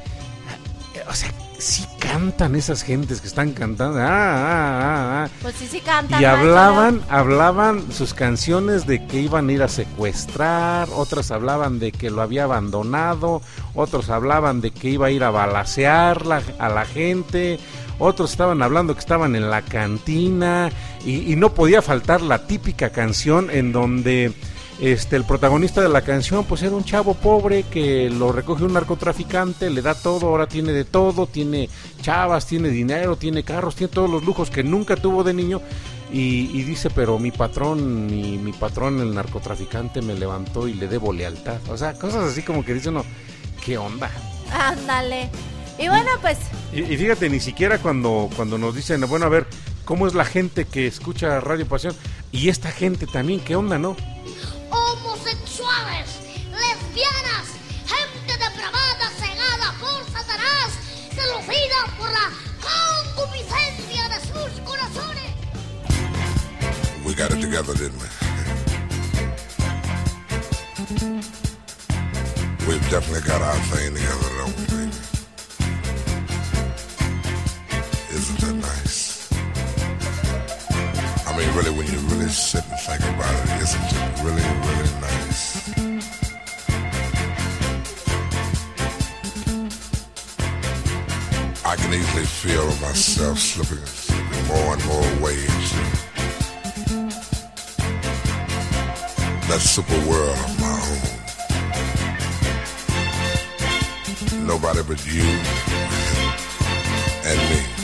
o sea, sí cantan esas gentes que están cantando. Ah, ah, ah, ah. Pues sí, sí cantan. Y hablaban, hablaban sus canciones de que iban a ir a secuestrar, otras hablaban de que lo había abandonado, otros hablaban de que iba a ir a balacear la- a la gente, otros estaban hablando que estaban en la cantina y, y no podía faltar la típica canción en donde este el protagonista de la canción pues era un chavo pobre que lo recoge un narcotraficante, le da todo, ahora tiene de todo, tiene chavas, tiene dinero, tiene carros, tiene todos los lujos que nunca tuvo de niño y, y dice pero mi patrón, mi, mi patrón el narcotraficante me levantó y le debo lealtad, o sea cosas así como que dice uno, ¿qué onda? Ándale. Y bueno, pues, Y, y fíjate, ni siquiera cuando, cuando nos dicen, bueno, a ver, ¿cómo es la gente que escucha Radio Pasión? Y esta gente también, ¿qué onda, no? Homosexuales, lesbianas, gente depravada, cegada por Satanás, seducida por la concupiscencia de sus corazones. We got it together, didn't we? We've definitely got our thing together, don't we? Isn't that nice? I mean, really, when you really sit and think about it, isn't it really, really nice? I can easily feel myself slipping, slipping more and more into that super world of my own. Nobody but you and me.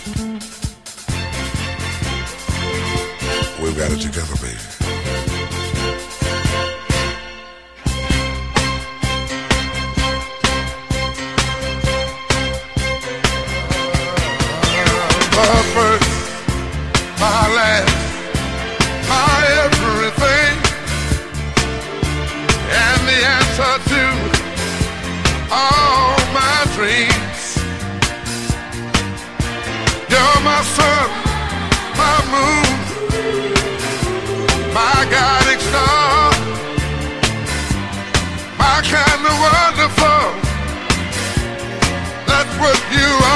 We've got it together, baby. My wonderful. That's what you are.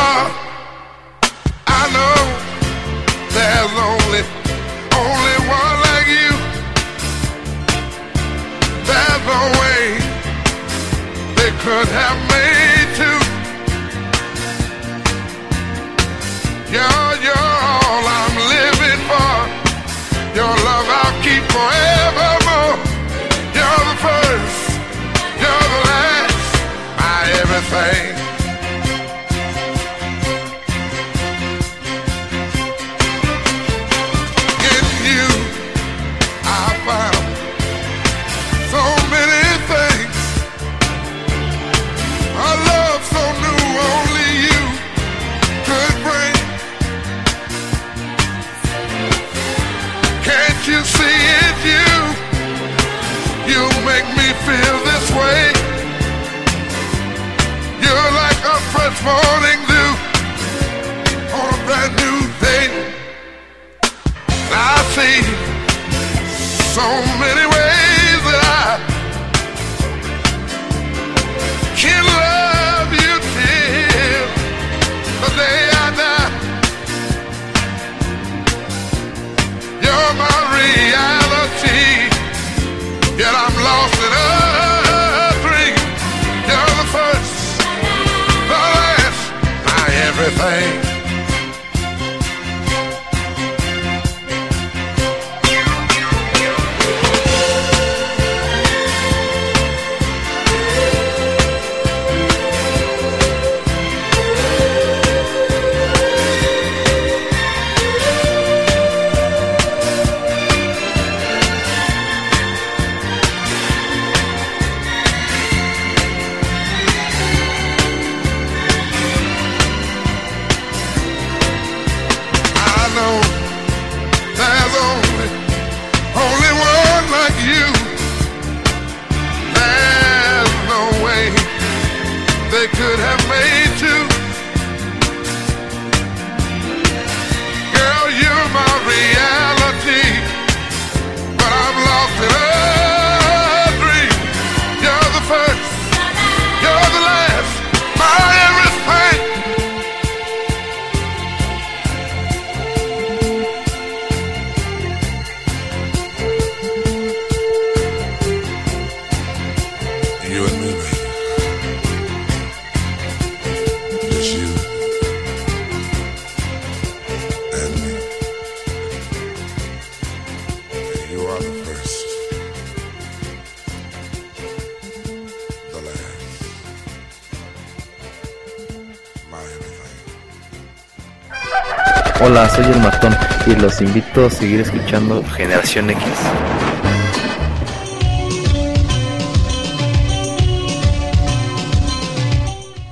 Invito a seguir escuchando Generación X.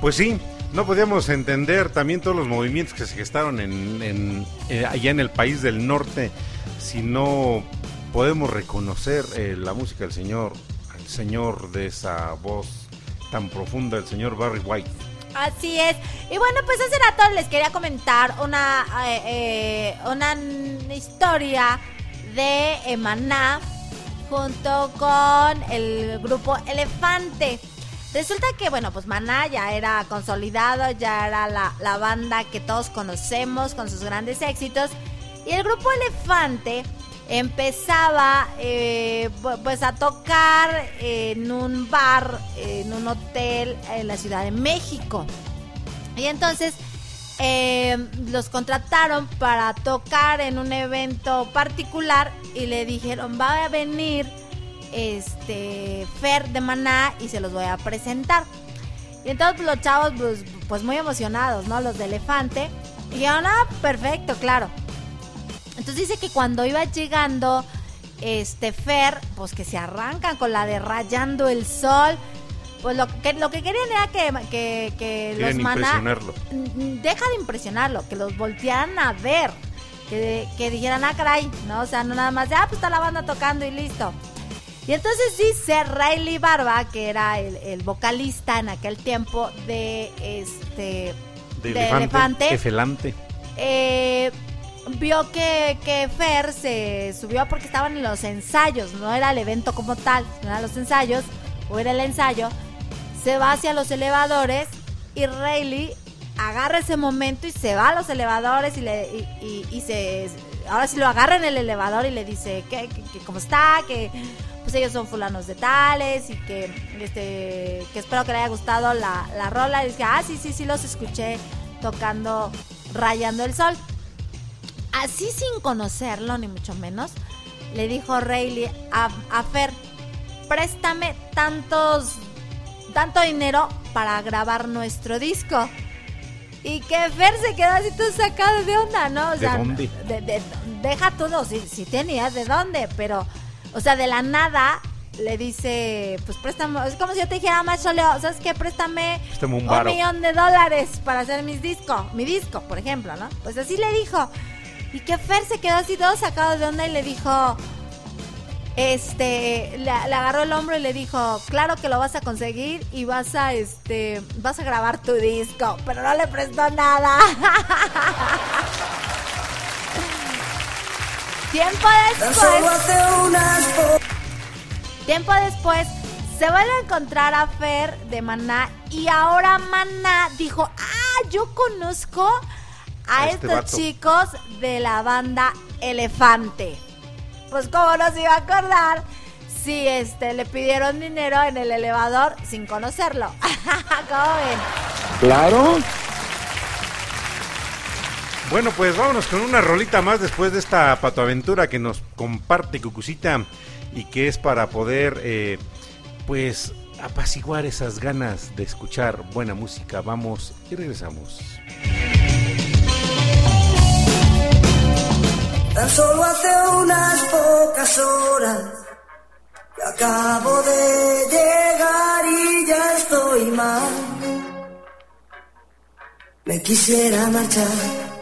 Pues sí, no podíamos entender también todos los movimientos que se gestaron en- eh, allá en el país del norte si no podemos reconocer eh, la música del señor, el señor de esa voz tan profunda, el señor Barry White. Así es. Y bueno, pues hace rato les quería comentar una, eh, eh, una historia de Emaná junto con el grupo Elefante. Resulta que, bueno, pues Maná ya era consolidado, ya era la, la banda que todos conocemos con sus grandes éxitos. Y el grupo Elefante empezaba eh, pu- pues a tocar en un bar, en un hotel en la Ciudad de México. Y entonces eh, los contrataron para tocar en un evento particular y le dijeron va a venir este Fer de Maná y se los voy a presentar. Y entonces los chavos pues, pues muy emocionados, ¿no? Los de Elefante. Y dijeron, ah, perfecto, claro. Entonces dice que cuando iba llegando este Fer, pues que se arrancan con la de rayando el sol. Pues lo que, lo que querían era que, que, que los maná. Mm, deja de impresionarlo, que los voltearan a ver, que, que dijeran, ah, caray, ¿no? O sea, no nada más de, ah, pues está la banda tocando y listo. Y entonces dice Riley Barba, que era el, el vocalista en aquel tiempo de este De, de elefante. Elefante, Efelante. eh, vio que, que Fer se subió porque estaban en los ensayos, no era el evento como tal, no eran los ensayos, o era el ensayo, se va hacia los elevadores y Rayleigh agarra ese momento y se va a los elevadores y le y, y- se ahora sí lo agarra en el elevador y le dice que, que- cómo está, que pues ellos son fulanos de tales y que este que espero que le haya gustado la, la rola y dice, ah sí, sí, sí los escuché tocando Rayando el Sol. Así sin conocerlo, ni mucho menos, le dijo Rayleigh a, a Fer, préstame tantos, tanto dinero para grabar nuestro disco. Y que Fer se quedó así todo sacado de onda, ¿no? O ¿De sea, dónde? de- de- deja todo, si sí, tenías de dónde, pero, o sea, de la nada le dice, pues préstame, es como si yo te dijera, macho Leo, ¿sabes qué? Préstame Préstame un un millón de dólares para hacer mis discos, mi disco, por ejemplo, ¿no? Pues así le dijo. Y que Fer se quedó así todo sacado de onda y le dijo, este, le, agarró el hombro y le dijo, claro que lo vas a conseguir y vas a, este, vas a grabar tu disco, pero no le prestó nada. Tiempo después. Tiempo después se vuelve a encontrar a Fer de Maná y ahora Maná dijo, ah, yo conozco a, este estos vato. chicos de la banda Elefante. Pues cómo no se iba a acordar si este le pidieron dinero en el elevador sin conocerlo. ¿Cómo ven? Claro. Bueno, pues vámonos con una rolita más después de esta patoaventura que nos comparte Cucucita y que es para poder, eh, pues, apaciguar esas ganas de escuchar buena música. Vamos y regresamos. Tan solo hace unas pocas horas que acabo de llegar y ya estoy mal. Me quisiera marchar.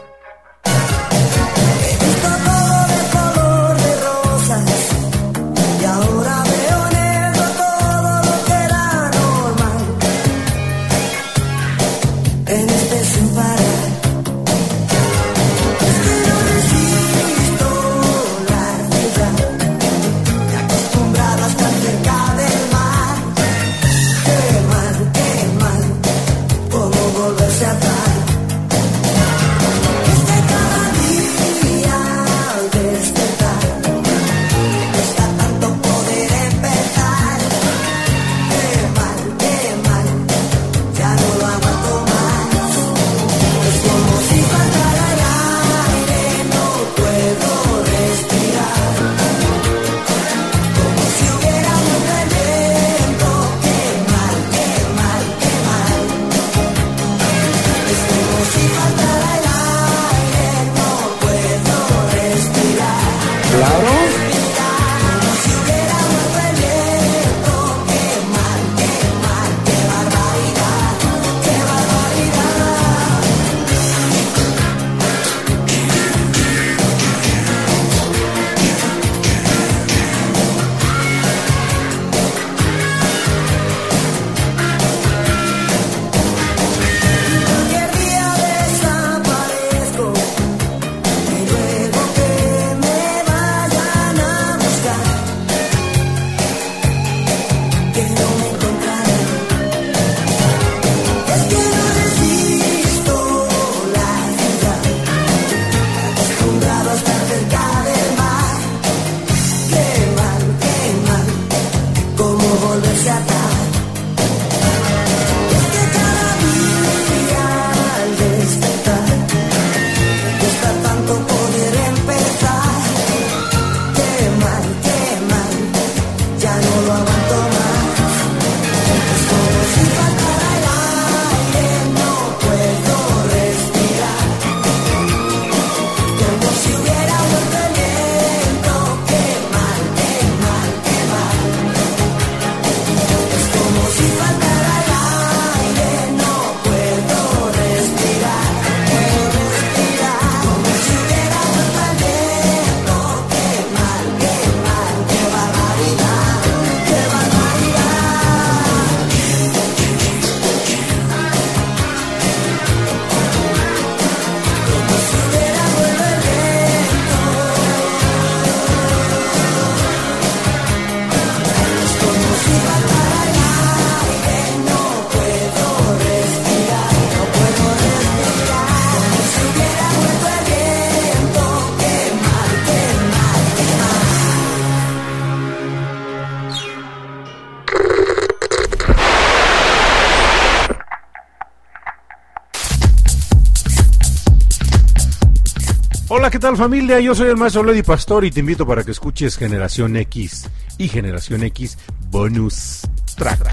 Hola, ¿qué tal familia? Yo soy el maestro Lady Pastor y te invito para que escuches Generación X y Generación X Bonus Track.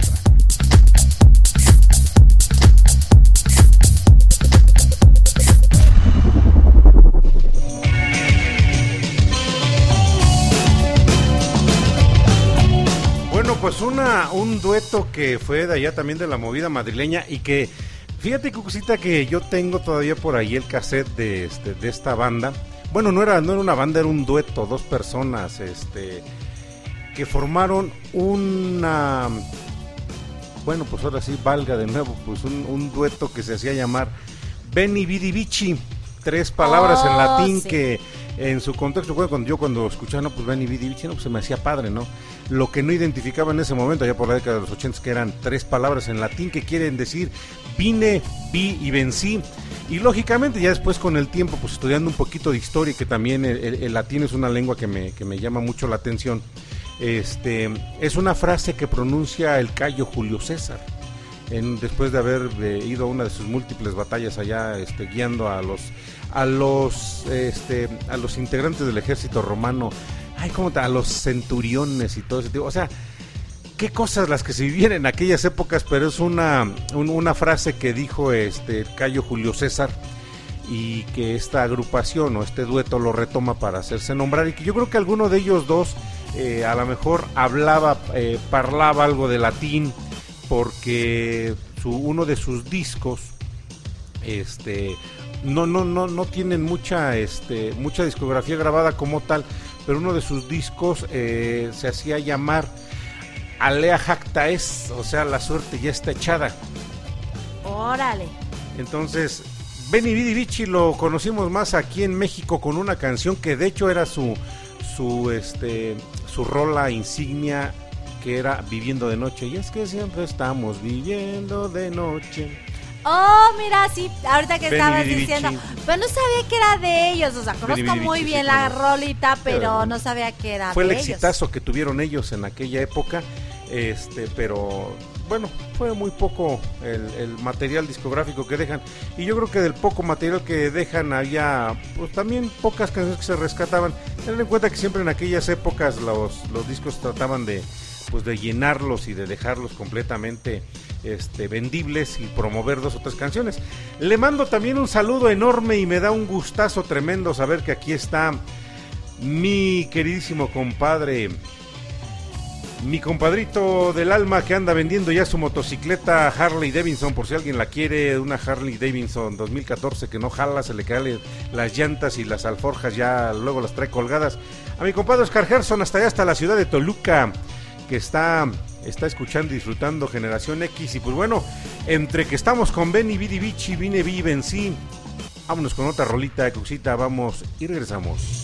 Bueno, pues una, un dueto que fue de allá también de la movida madrileña y que, fíjate Cucucita que yo tengo todavía por ahí el cassette de, este, de esta banda. bueno, no era, no era una banda, era un dueto, dos personas, este, que formaron una, bueno, pues ahora sí, valga de nuevo, pues un, un dueto que se hacía llamar Benny Vidi Vici, tres palabras en Oh, latín sí. que en su contexto, cuando yo cuando escuchaba, no, pues Benny Vidi Vici, no, pues se me hacía padre, ¿no? Lo que no identificaba en ese momento, ya por la década de los 80, que eran tres palabras en latín que quieren decir vine, vi y vencí. Y lógicamente ya después con el tiempo, pues estudiando un poquito de historia, que también el, latín es una lengua que me, que me llama mucho la atención, este, es una frase que pronuncia el Cayo Julio César. Después de haber eh, ido a una de sus múltiples batallas allá este, guiando a los a los este, a los integrantes del ejército romano ay cómo te- a los centuriones y todo ese tipo o sea qué cosas las que se vivían en aquellas épocas pero es una un- una frase que dijo este Cayo Julio César y que esta agrupación o este dueto lo retoma para hacerse nombrar y que yo creo que alguno de ellos dos eh, a lo mejor hablaba eh, parlaba algo de latín porque su, uno de sus discos este no no no no tienen mucha este mucha discografía grabada como tal pero uno de sus discos eh, se hacía llamar Alea Jacta es o sea la suerte ya está echada. Órale. entonces Benny Vidi Vici lo conocimos más aquí en México con una canción que de hecho era su su este su rola insignia que era Viviendo de noche. Y es que siempre estamos viviendo de noche Oh, mira, sí, ahorita que estabas diciendo. Pero no sabía que era de ellos. O sea, conozco muy bien sí, la rolita, pero no sabía que era fue el ellos. exitazo que tuvieron ellos en aquella época este pero bueno fue muy poco el, el material discográfico que dejan y yo creo que del poco material que dejan había pues también pocas canciones que se rescataban ten en cuenta que siempre en aquellas épocas los, los discos trataban de pues de llenarlos y de dejarlos completamente este, vendibles y promover dos o tres canciones. Le mando también un saludo enorme y me da un gustazo tremendo saber que aquí está mi queridísimo compadre, mi compadrito del alma que anda vendiendo ya su motocicleta Harley Davidson, por si alguien la quiere, una Harley Davidson 2014 que no jala, se le caen las llantas y las alforjas ya luego las trae colgadas. A mi compadre Oscar Gerson hasta allá, hasta la ciudad de Toluca, está, está escuchando y disfrutando Generación X. Y pues bueno, entre que estamos con Benny Vidi Vici, Vine Vi Vencí, vámonos con otra rolita de crucita, vamos y regresamos.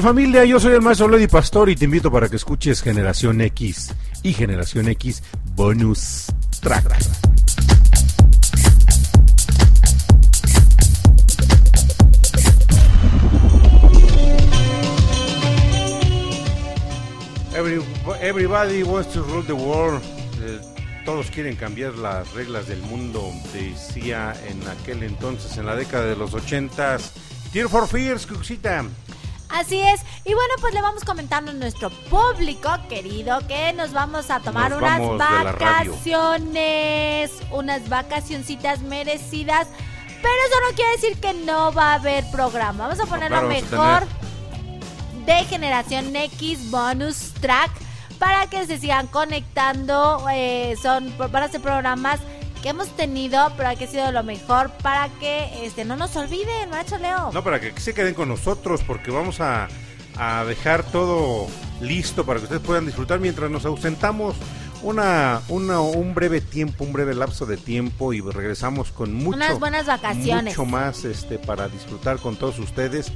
Familia? Yo soy el maestro Lady Pastor y te invito para que escuches Generación X y Generación X Bonus Track. Every- everybody wants to rule the world. Eh, todos quieren cambiar las reglas del mundo, decía en aquel entonces, en la década de los ochentas. Tear for Fears, Cuxita. Así es. Y bueno, pues le vamos comentando a nuestro público querido que nos vamos a tomar Nos unas vacaciones, unas vacacioncitas merecidas. Pero eso no quiere decir que no va a haber programa. Vamos a poner lo mejor de Generación X Bonus Track para que se sigan conectando. eh, son van a ser programas que hemos tenido, pero que ha sido lo mejor para que este no nos olviden, macho Leo. No, para que se queden con nosotros, porque vamos a, a dejar todo listo para que ustedes puedan disfrutar mientras nos ausentamos una, una, un breve tiempo, un breve lapso de tiempo y regresamos con mucho, Unas buenas vacaciones. mucho más este, para disfrutar con todos ustedes.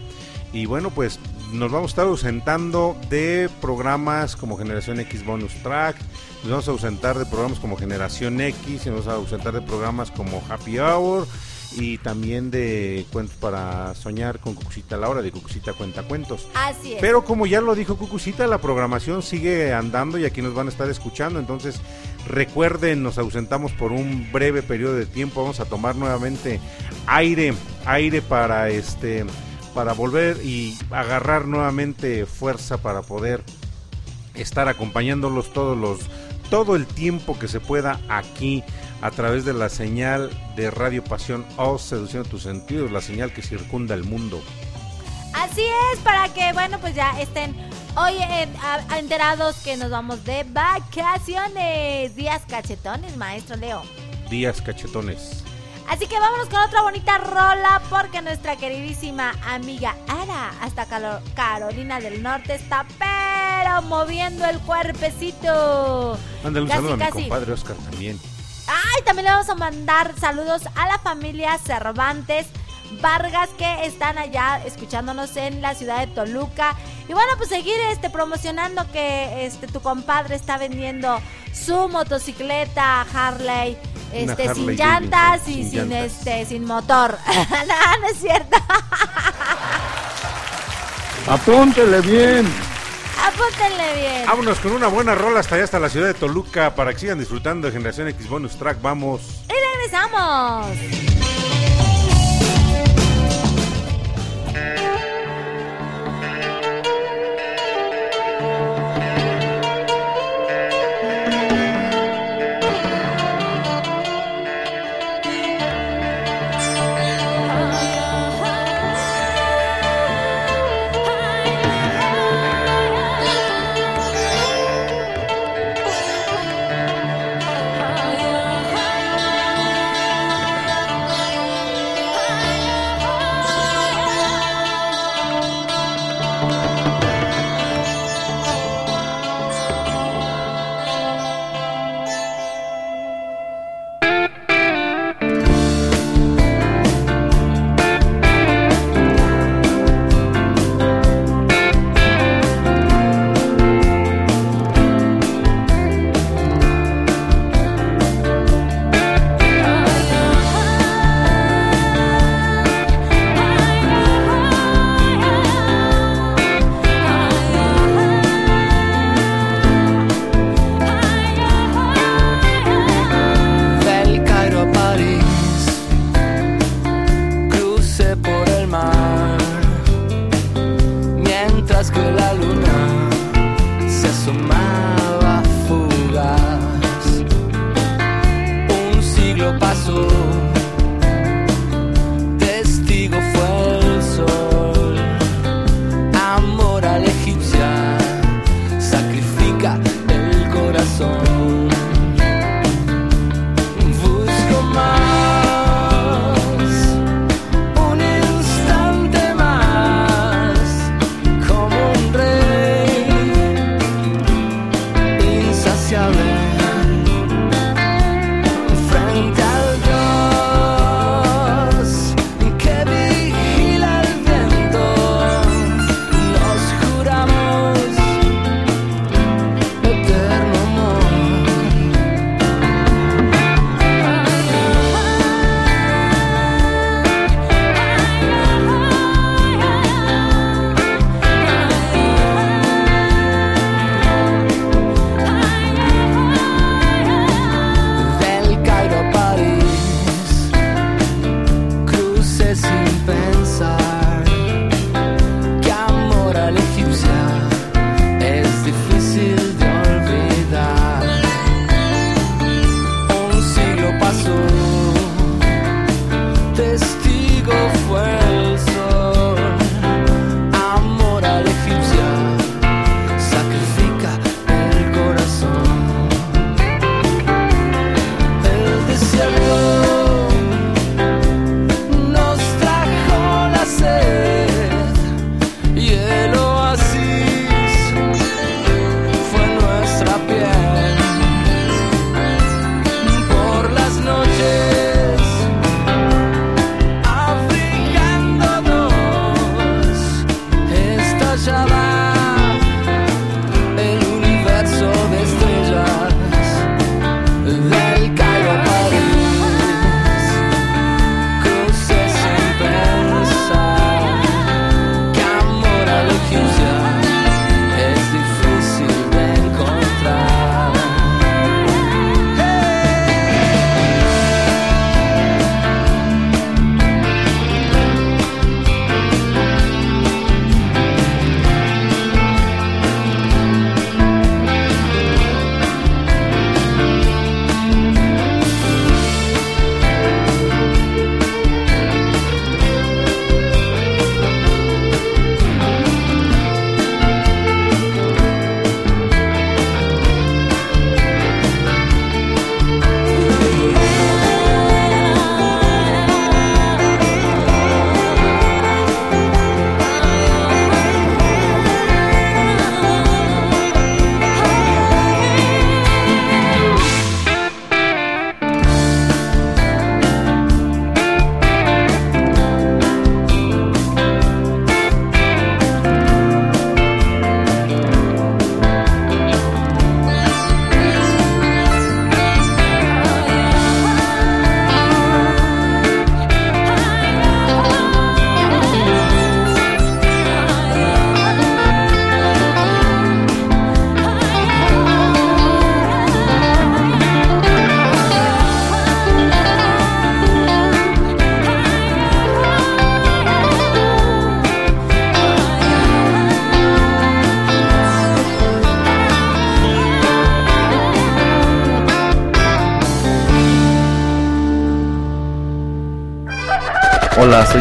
Y bueno, pues nos vamos a estar ausentando de programas como Generación X Bonus Track, nos vamos a ausentar de programas como Generación X, nos vamos a ausentar de programas como Happy Hour y también de cuentos para soñar con Cucucita Laura de Cucucita Cuenta Cuentos. Así es. Pero como ya lo dijo Cucucita, la programación sigue andando y aquí nos van a estar escuchando. Entonces, recuerden, nos ausentamos por un breve periodo de tiempo. Vamos a tomar nuevamente aire, aire para este para volver y agarrar nuevamente fuerza para poder estar acompañándolos todos los todo el tiempo que se pueda aquí a través de la señal de Radio Pasión O Seduciendo tus sentidos, la señal que circunda el mundo. Así es, para que, bueno, pues ya estén hoy enterados que nos vamos de vacaciones. Días cachetones, maestro Leo. Días cachetones. Así que vámonos con otra bonita rola porque nuestra queridísima amiga Ara hasta Calo- Carolina del Norte está pero moviendo el cuerpecito. Mándale un Casi, saludo a mi casi. compadre Oscar también. Ay, también le vamos a mandar saludos a la familia Cervantes Vargas que están allá escuchándonos en la ciudad de Toluca. Y bueno, pues seguir este promocionando que este tu compadre está vendiendo su motocicleta Harley este Harley sin llantas Davidson, y sin sin, llantas. este sin motor. no, no es cierto. Apúntele bien. Apúntenle bien. Vámonos con una buena rola hasta allá, hasta la ciudad de Toluca, para que sigan disfrutando de Generación X Bonus Track. Vamos. Y regresamos.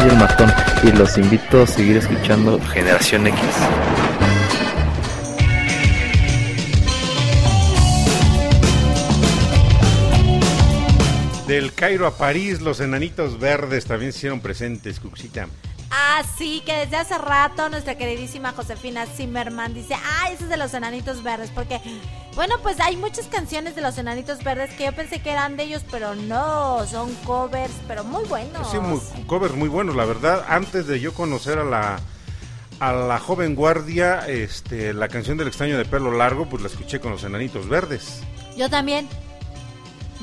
Soy el matón y los invito a seguir escuchando Generación X. Del Cairo a París, los enanitos verdes también se hicieron presentes, Cuxita. Así que desde hace rato nuestra queridísima Josefina Zimmerman dice, ah, ese es de los enanitos verdes, porque, bueno, pues hay muchas canciones de los enanitos verdes que yo pensé que eran de ellos, pero no, son covers, pero muy buenos. Sí, muy, covers muy buenos, la verdad. Antes de yo conocer a la a la joven guardia, este, la canción del extraño de pelo largo, pues la escuché con los enanitos verdes. Yo también.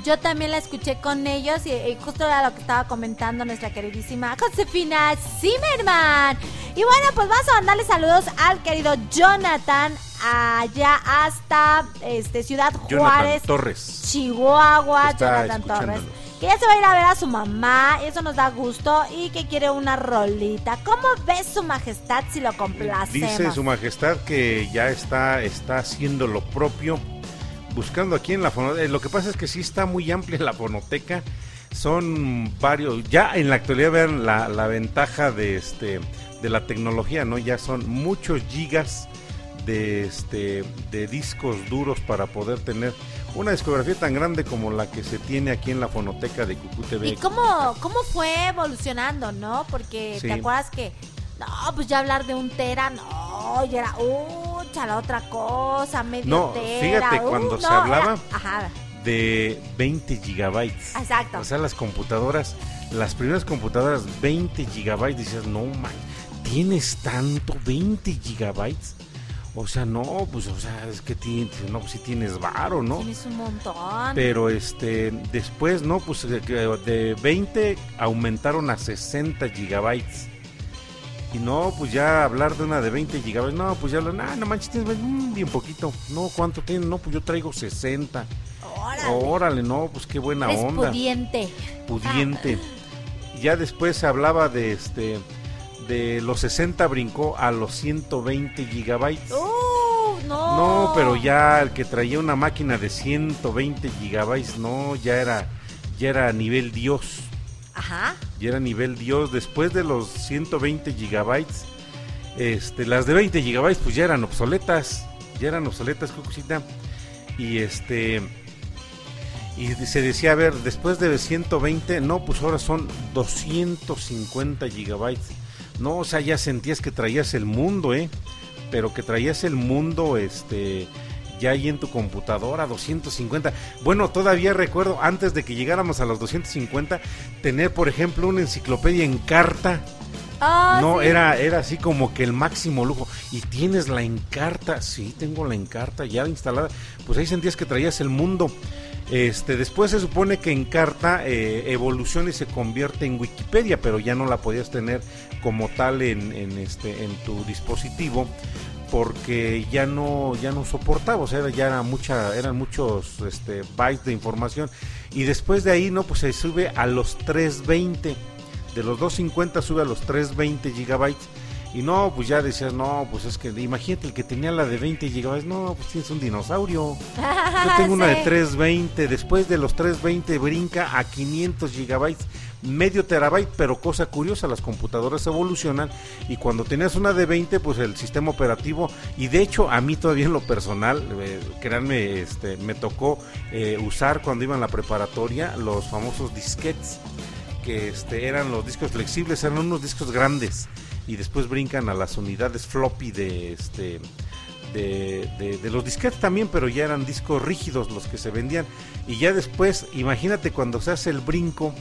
Yo también la escuché con ellos y, y justo era lo que estaba comentando nuestra queridísima Josefina Zimmerman. Y bueno, pues vamos a mandarle saludos al querido Jonathan allá hasta este Ciudad Jonathan Juárez, Torres. Chihuahua, Está Jonathan Torres. Que ya se va a ir a ver a su mamá, eso nos da gusto y que quiere una rolita. ¿Cómo ves su majestad si lo complacemos? Dice su majestad que ya está, está haciendo lo propio, buscando aquí en la fonoteca. Lo que pasa es que sí está muy amplia la fonoteca. Son varios, ya en la actualidad vean la, la ventaja de este de la tecnología, ¿no? Ya son muchos gigas de este de discos duros para poder tener una discografía tan grande como la que se tiene aquí en la fonoteca de Cucú TV. ¿Y cómo, cómo fue evolucionando, no? Porque Sí. te acuerdas que, no, pues ya hablar de un tera, no, ya era, uh, la otra cosa, medio No, tera. fíjate, uh, cuando se era- hablaba- ajá, de 20 gigabytes. Exacto. O sea, las computadoras, las primeras computadoras 20 gigabytes, decías, no man, ¿tienes tanto 20 gigabytes? O sea, no, pues, o sea, es que tienes, no, pues sí tienes varo, ¿no? tienes un montón. Pero este, después, no, pues de, de 20 aumentaron a 60 gigabytes. Y no, pues ya hablar de una de 20 gigabytes, no, pues ya, lo- no, no manches, tienes mm, bien poquito. No, ¿cuánto tienes? No, pues yo traigo 60. Órale. Órale, no, pues qué buena Eres onda. pudiente. Pudiente. Ya después se hablaba de este de los 60 brincó a los 120 gigabytes. Uh, no. No, pero ya el que traía una máquina de 120 gigabytes, no, ya era ya era nivel Dios. Ajá. Ya era nivel Dios. Después de los 120 gigabytes, este, las de 20 gigabytes, pues ya eran obsoletas. Ya eran obsoletas, Cucucita. Y este. Y se decía, a ver, después de 120, no, pues ahora son 250 gigabytes. No, o sea, ya sentías que traías el mundo, ¿eh? Pero que traías el mundo, este, ya ahí en tu computadora, 250. Bueno, todavía recuerdo, antes de que llegáramos a los 250, tener, por ejemplo, una enciclopedia en carta. Ah, no, sí. era, era así como que el máximo lujo. Y tienes la encarta, sí, tengo la encarta ya instalada. Pues ahí sentías que traías el mundo. Este, después se supone que Encarta eh, evoluciona y se convierte en Wikipedia, pero ya no la podías tener como tal en, en este, en tu dispositivo porque ya no ya no soportaba, o sea, ya era mucha, eran muchos este, bytes de información. Y después de ahí no pues se sube a los 320 de los 250 sube a los 320 gigabytes. Y no pues ya decías no pues es que imagínate el que tenía la de 20 gigabytes no pues tienes un dinosaurio. Yo tengo una de Sí. 320 después de los 320 brinca a 500 gigabytes medio terabyte pero cosa curiosa las computadoras evolucionan y cuando tenías una de 20 pues el sistema operativo y de hecho a mí todavía en lo personal eh, créanme este me tocó eh, usar cuando iba en la preparatoria los famosos disquetes que este, eran los discos flexibles, eran unos discos grandes y después brincan a las unidades floppy de este de- de los disquetes también, pero ya eran discos rígidos los que se vendían. Y ya después, imagínate cuando se hace el brinco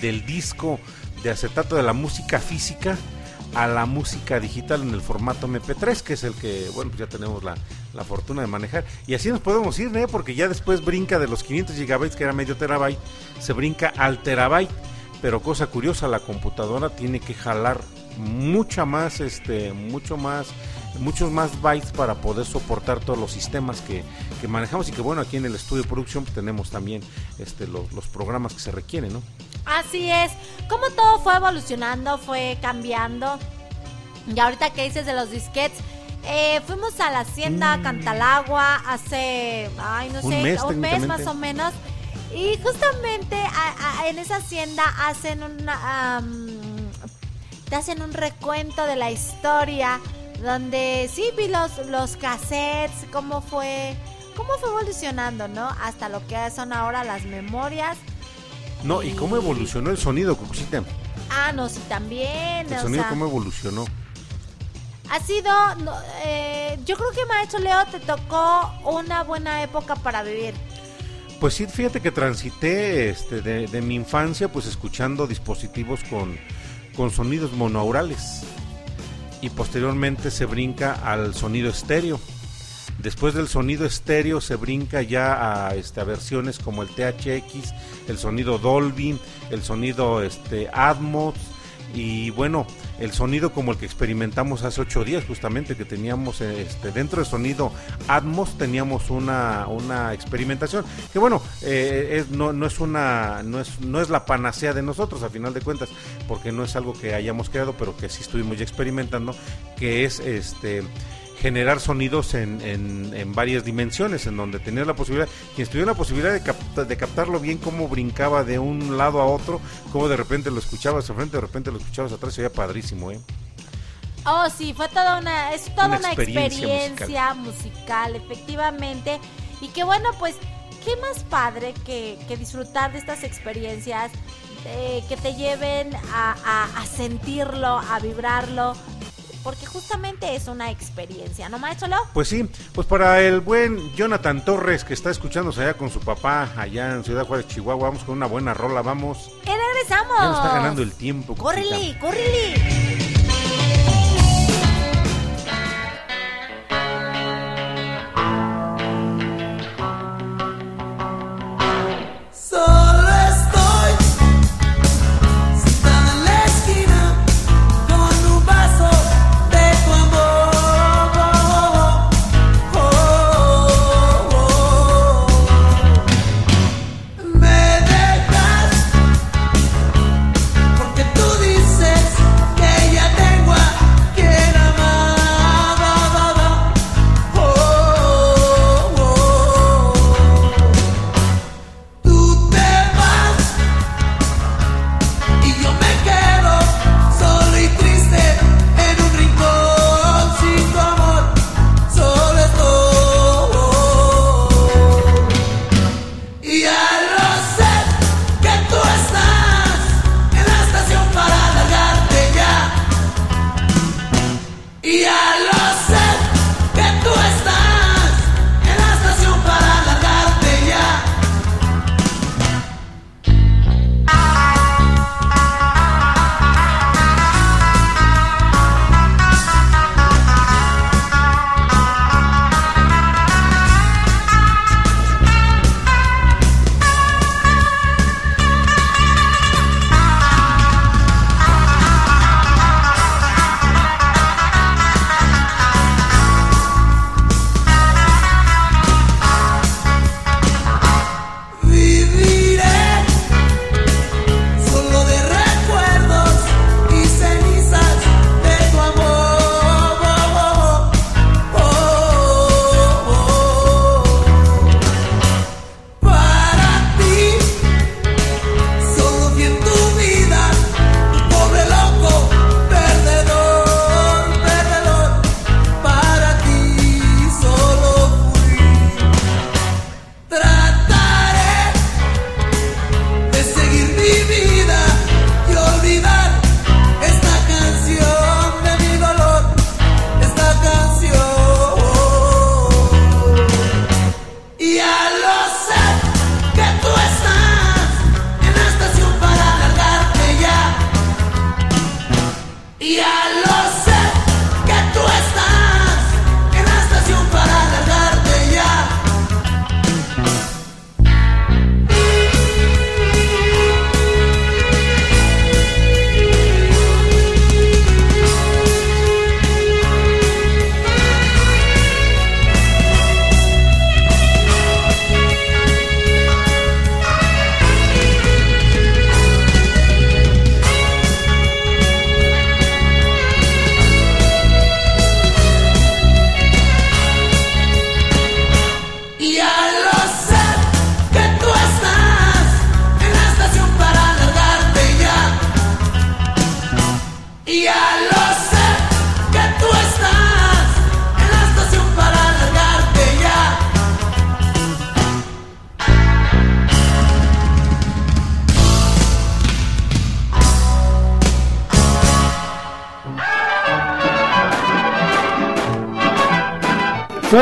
del disco de acetato de la música física a la música digital en el formato MP3, que es el que, bueno, pues ya tenemos la, la fortuna de manejar. Y así nos podemos ir, ¿eh? Porque ya después brinca de los 500 gigabytes, que era medio terabyte, se brinca al terabyte. Pero cosa curiosa, la computadora tiene que jalar mucha más, este, mucho más, muchos más bytes para poder soportar todos los sistemas que, que manejamos y que bueno, aquí en el estudio de producción pues, tenemos también este, los, los programas que se requieren, ¿no? Así es. Como todo fue evolucionando, fue cambiando. Y ahorita que dices de los disquetes, eh, fuimos a la hacienda Cantalagua hace, ay, no Un sé, mes, un mes más o menos. Y justamente a- a- en esa hacienda hacen una, am, te hacen un recuento de la historia, donde sí vi los, los cassettes, cómo fue, cómo fue evolucionando, ¿no? Hasta lo que son ahora las memorias. No, ¿y cómo evolucionó el sonido, Cucucita? Ah, no, sí, también. El sonido, sea, ¿cómo evolucionó? ha sido, no, eh, yo creo que Maestro Leo te tocó una buena época para vivir. Pues sí, fíjate que transité este, de, de mi infancia pues escuchando dispositivos con, con sonidos monoaurales y posteriormente se brinca al sonido estéreo. Después del sonido estéreo se brinca ya a, este, versiones como el THX, el sonido Dolby, el sonido este, Atmos y bueno, el sonido como el que experimentamos hace ocho días justamente que teníamos este, dentro del sonido Atmos teníamos una, una experimentación que bueno eh, es, no, no es una no es, no es la panacea de nosotros a final de cuentas porque no es algo que hayamos creado pero que sí estuvimos ya experimentando que es este generar sonidos en, en, en varias dimensiones, en donde tener la posibilidad, quien tuviera la posibilidad de, capta- de captarlo bien, cómo brincaba de un lado a otro, cómo de repente lo escuchabas de frente, de repente lo escuchabas atrás, se veía padrísimo, ¿eh? Oh, sí, fue toda una, es toda Una una, experiencia experiencia, musical. efectivamente. Y que bueno, pues, qué más padre que, que disfrutar de estas experiencias, eh, que te lleven a, a- a sentirlo, a vibrarlo, porque justamente es una experiencia, ¿no, maestro? Pues sí, pues para el buen Jonathan Torres que está escuchándose allá con su papá allá en Ciudad Juárez, Chihuahua, vamos con una buena rola, vamos. ¡Que regresamos! Ya nos está ganando el tiempo. ¡Córrele, córrele!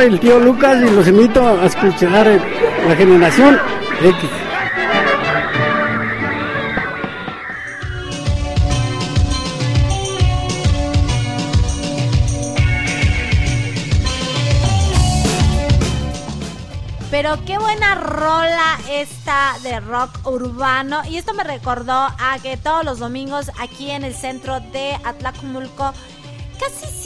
El tío Lucas y los invito a escuchar la generación X. Pero qué buena rola esta de rock urbano. Y esto me recordó a que todos los domingos aquí en el centro de Atlacomulco,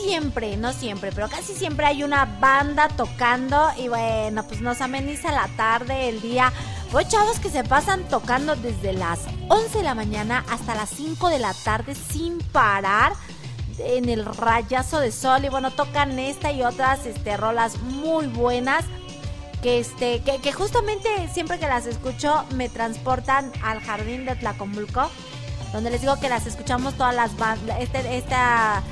siempre, no siempre, pero casi siempre hay una banda tocando. Y bueno, pues nos ameniza la tarde, el día. Pues chavos que se pasan tocando desde las 11 de la mañana hasta las 5 de la tarde sin parar en el rayazo de sol y bueno tocan esta y otras este rolas muy buenas que este que, justamente siempre que las escucho me transportan al jardín de Tlacomulco donde les digo que las escuchamos todas las bandas este esta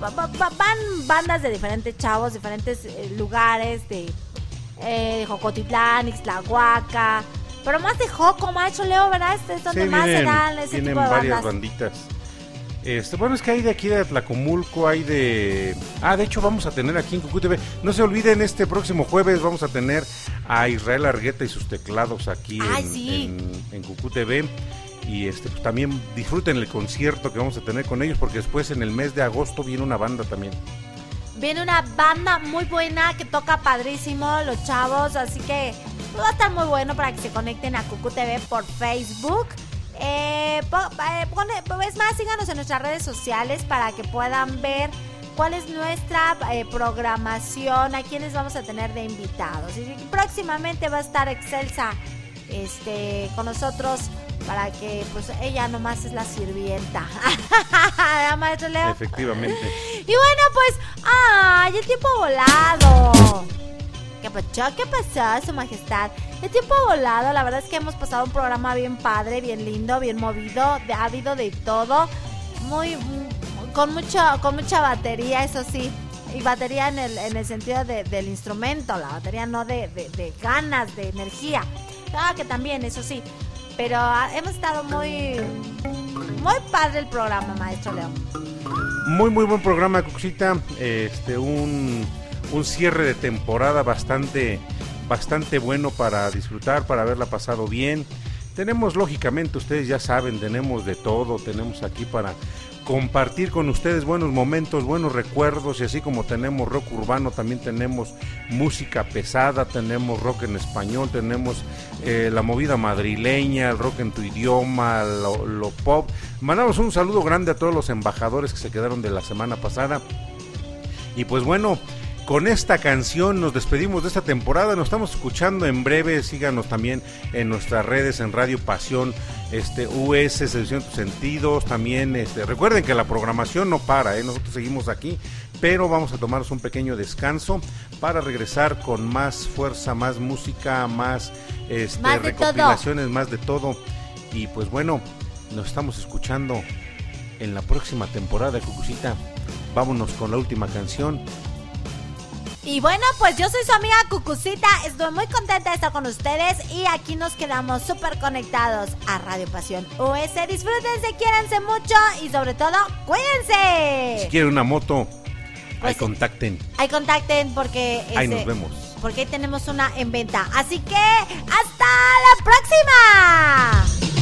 van bandas de diferentes chavos diferentes eh, lugares de eh, Jocotitlán, Ixtlahuaca pero más de Joco, macho Leo, ¿verdad? Este es donde Sí, más se vienen, dan ese tipo de varias banditas. Este, bueno, es que hay de aquí de Tlacomulco, hay de... Ah, de hecho vamos a tener aquí en Cucú TV. No se olviden, este próximo jueves vamos a tener a Israel Argueta y sus teclados aquí Ay, en, sí. en, en Cucú TV. Y este, pues, también disfruten el concierto que vamos a tener con ellos, porque después en el mes de agosto viene una banda también. Viene una banda muy buena que toca padrísimo los chavos, así que va a estar muy bueno para que se conecten a Cucu TV por Facebook. Eh, eh, es más, síganos en nuestras redes sociales para que puedan ver cuál es nuestra eh, programación, a quienes vamos a tener de invitados. Y próximamente va a estar Excelsa este, con nosotros para que pues ella nomás es la sirvienta. ¿Verdad, maestro Leo? Efectivamente. Y bueno, pues, ¡ay, el tiempo volado! ¿Qué pasó? ¿Qué pasó, su majestad? El tiempo volado, la verdad es que hemos pasado un programa bien padre, bien lindo, bien movido, de, ha habido de todo, muy, mm, con mucho, con mucha batería, eso sí, y batería en el, en el sentido de- del instrumento, la batería no de, de- de ganas, de energía, ah, que también, eso sí, pero ah, hemos estado muy, muy padre el programa, maestro León. Muy, muy buen programa, Cuxita. Este, un, un cierre de temporada bastante, bastante bueno para disfrutar, para haberla pasado bien. Tenemos, lógicamente, ustedes ya saben, tenemos de todo. Tenemos aquí para compartir con ustedes buenos momentos, buenos recuerdos. Y así como tenemos rock urbano, también tenemos música pesada, tenemos rock en español, tenemos eh, la movida madrileña, el rock en tu idioma, lo, lo pop. Mandamos un saludo grande a todos los embajadores que se quedaron de la semana pasada. Y pues bueno, con esta canción nos despedimos de esta temporada. Nos estamos escuchando en breve. Síganos también en nuestras redes en Radio Pasión, este US, Seducción tus Sentidos. También este, recuerden que la programación no para, ¿eh? nosotros seguimos aquí, pero vamos a tomarnos un pequeño descanso para regresar con más fuerza, más música, más, este, Más todo. recopilaciones, más de todo. Y pues bueno, nos estamos escuchando en la próxima temporada, Cucucita. Vámonos con la última canción. Y bueno, pues yo soy su amiga Cucucita, estoy muy contenta de estar con ustedes y aquí nos quedamos súper conectados a Radio Pasión US. Disfrútense, quiéranse mucho y sobre todo, cuídense. Si quieren una moto, ahí Pues- contacten. Ahí contacten porque... Ahí nos vemos. Porque ahí tenemos una en venta. Así que, ¡hasta la próxima!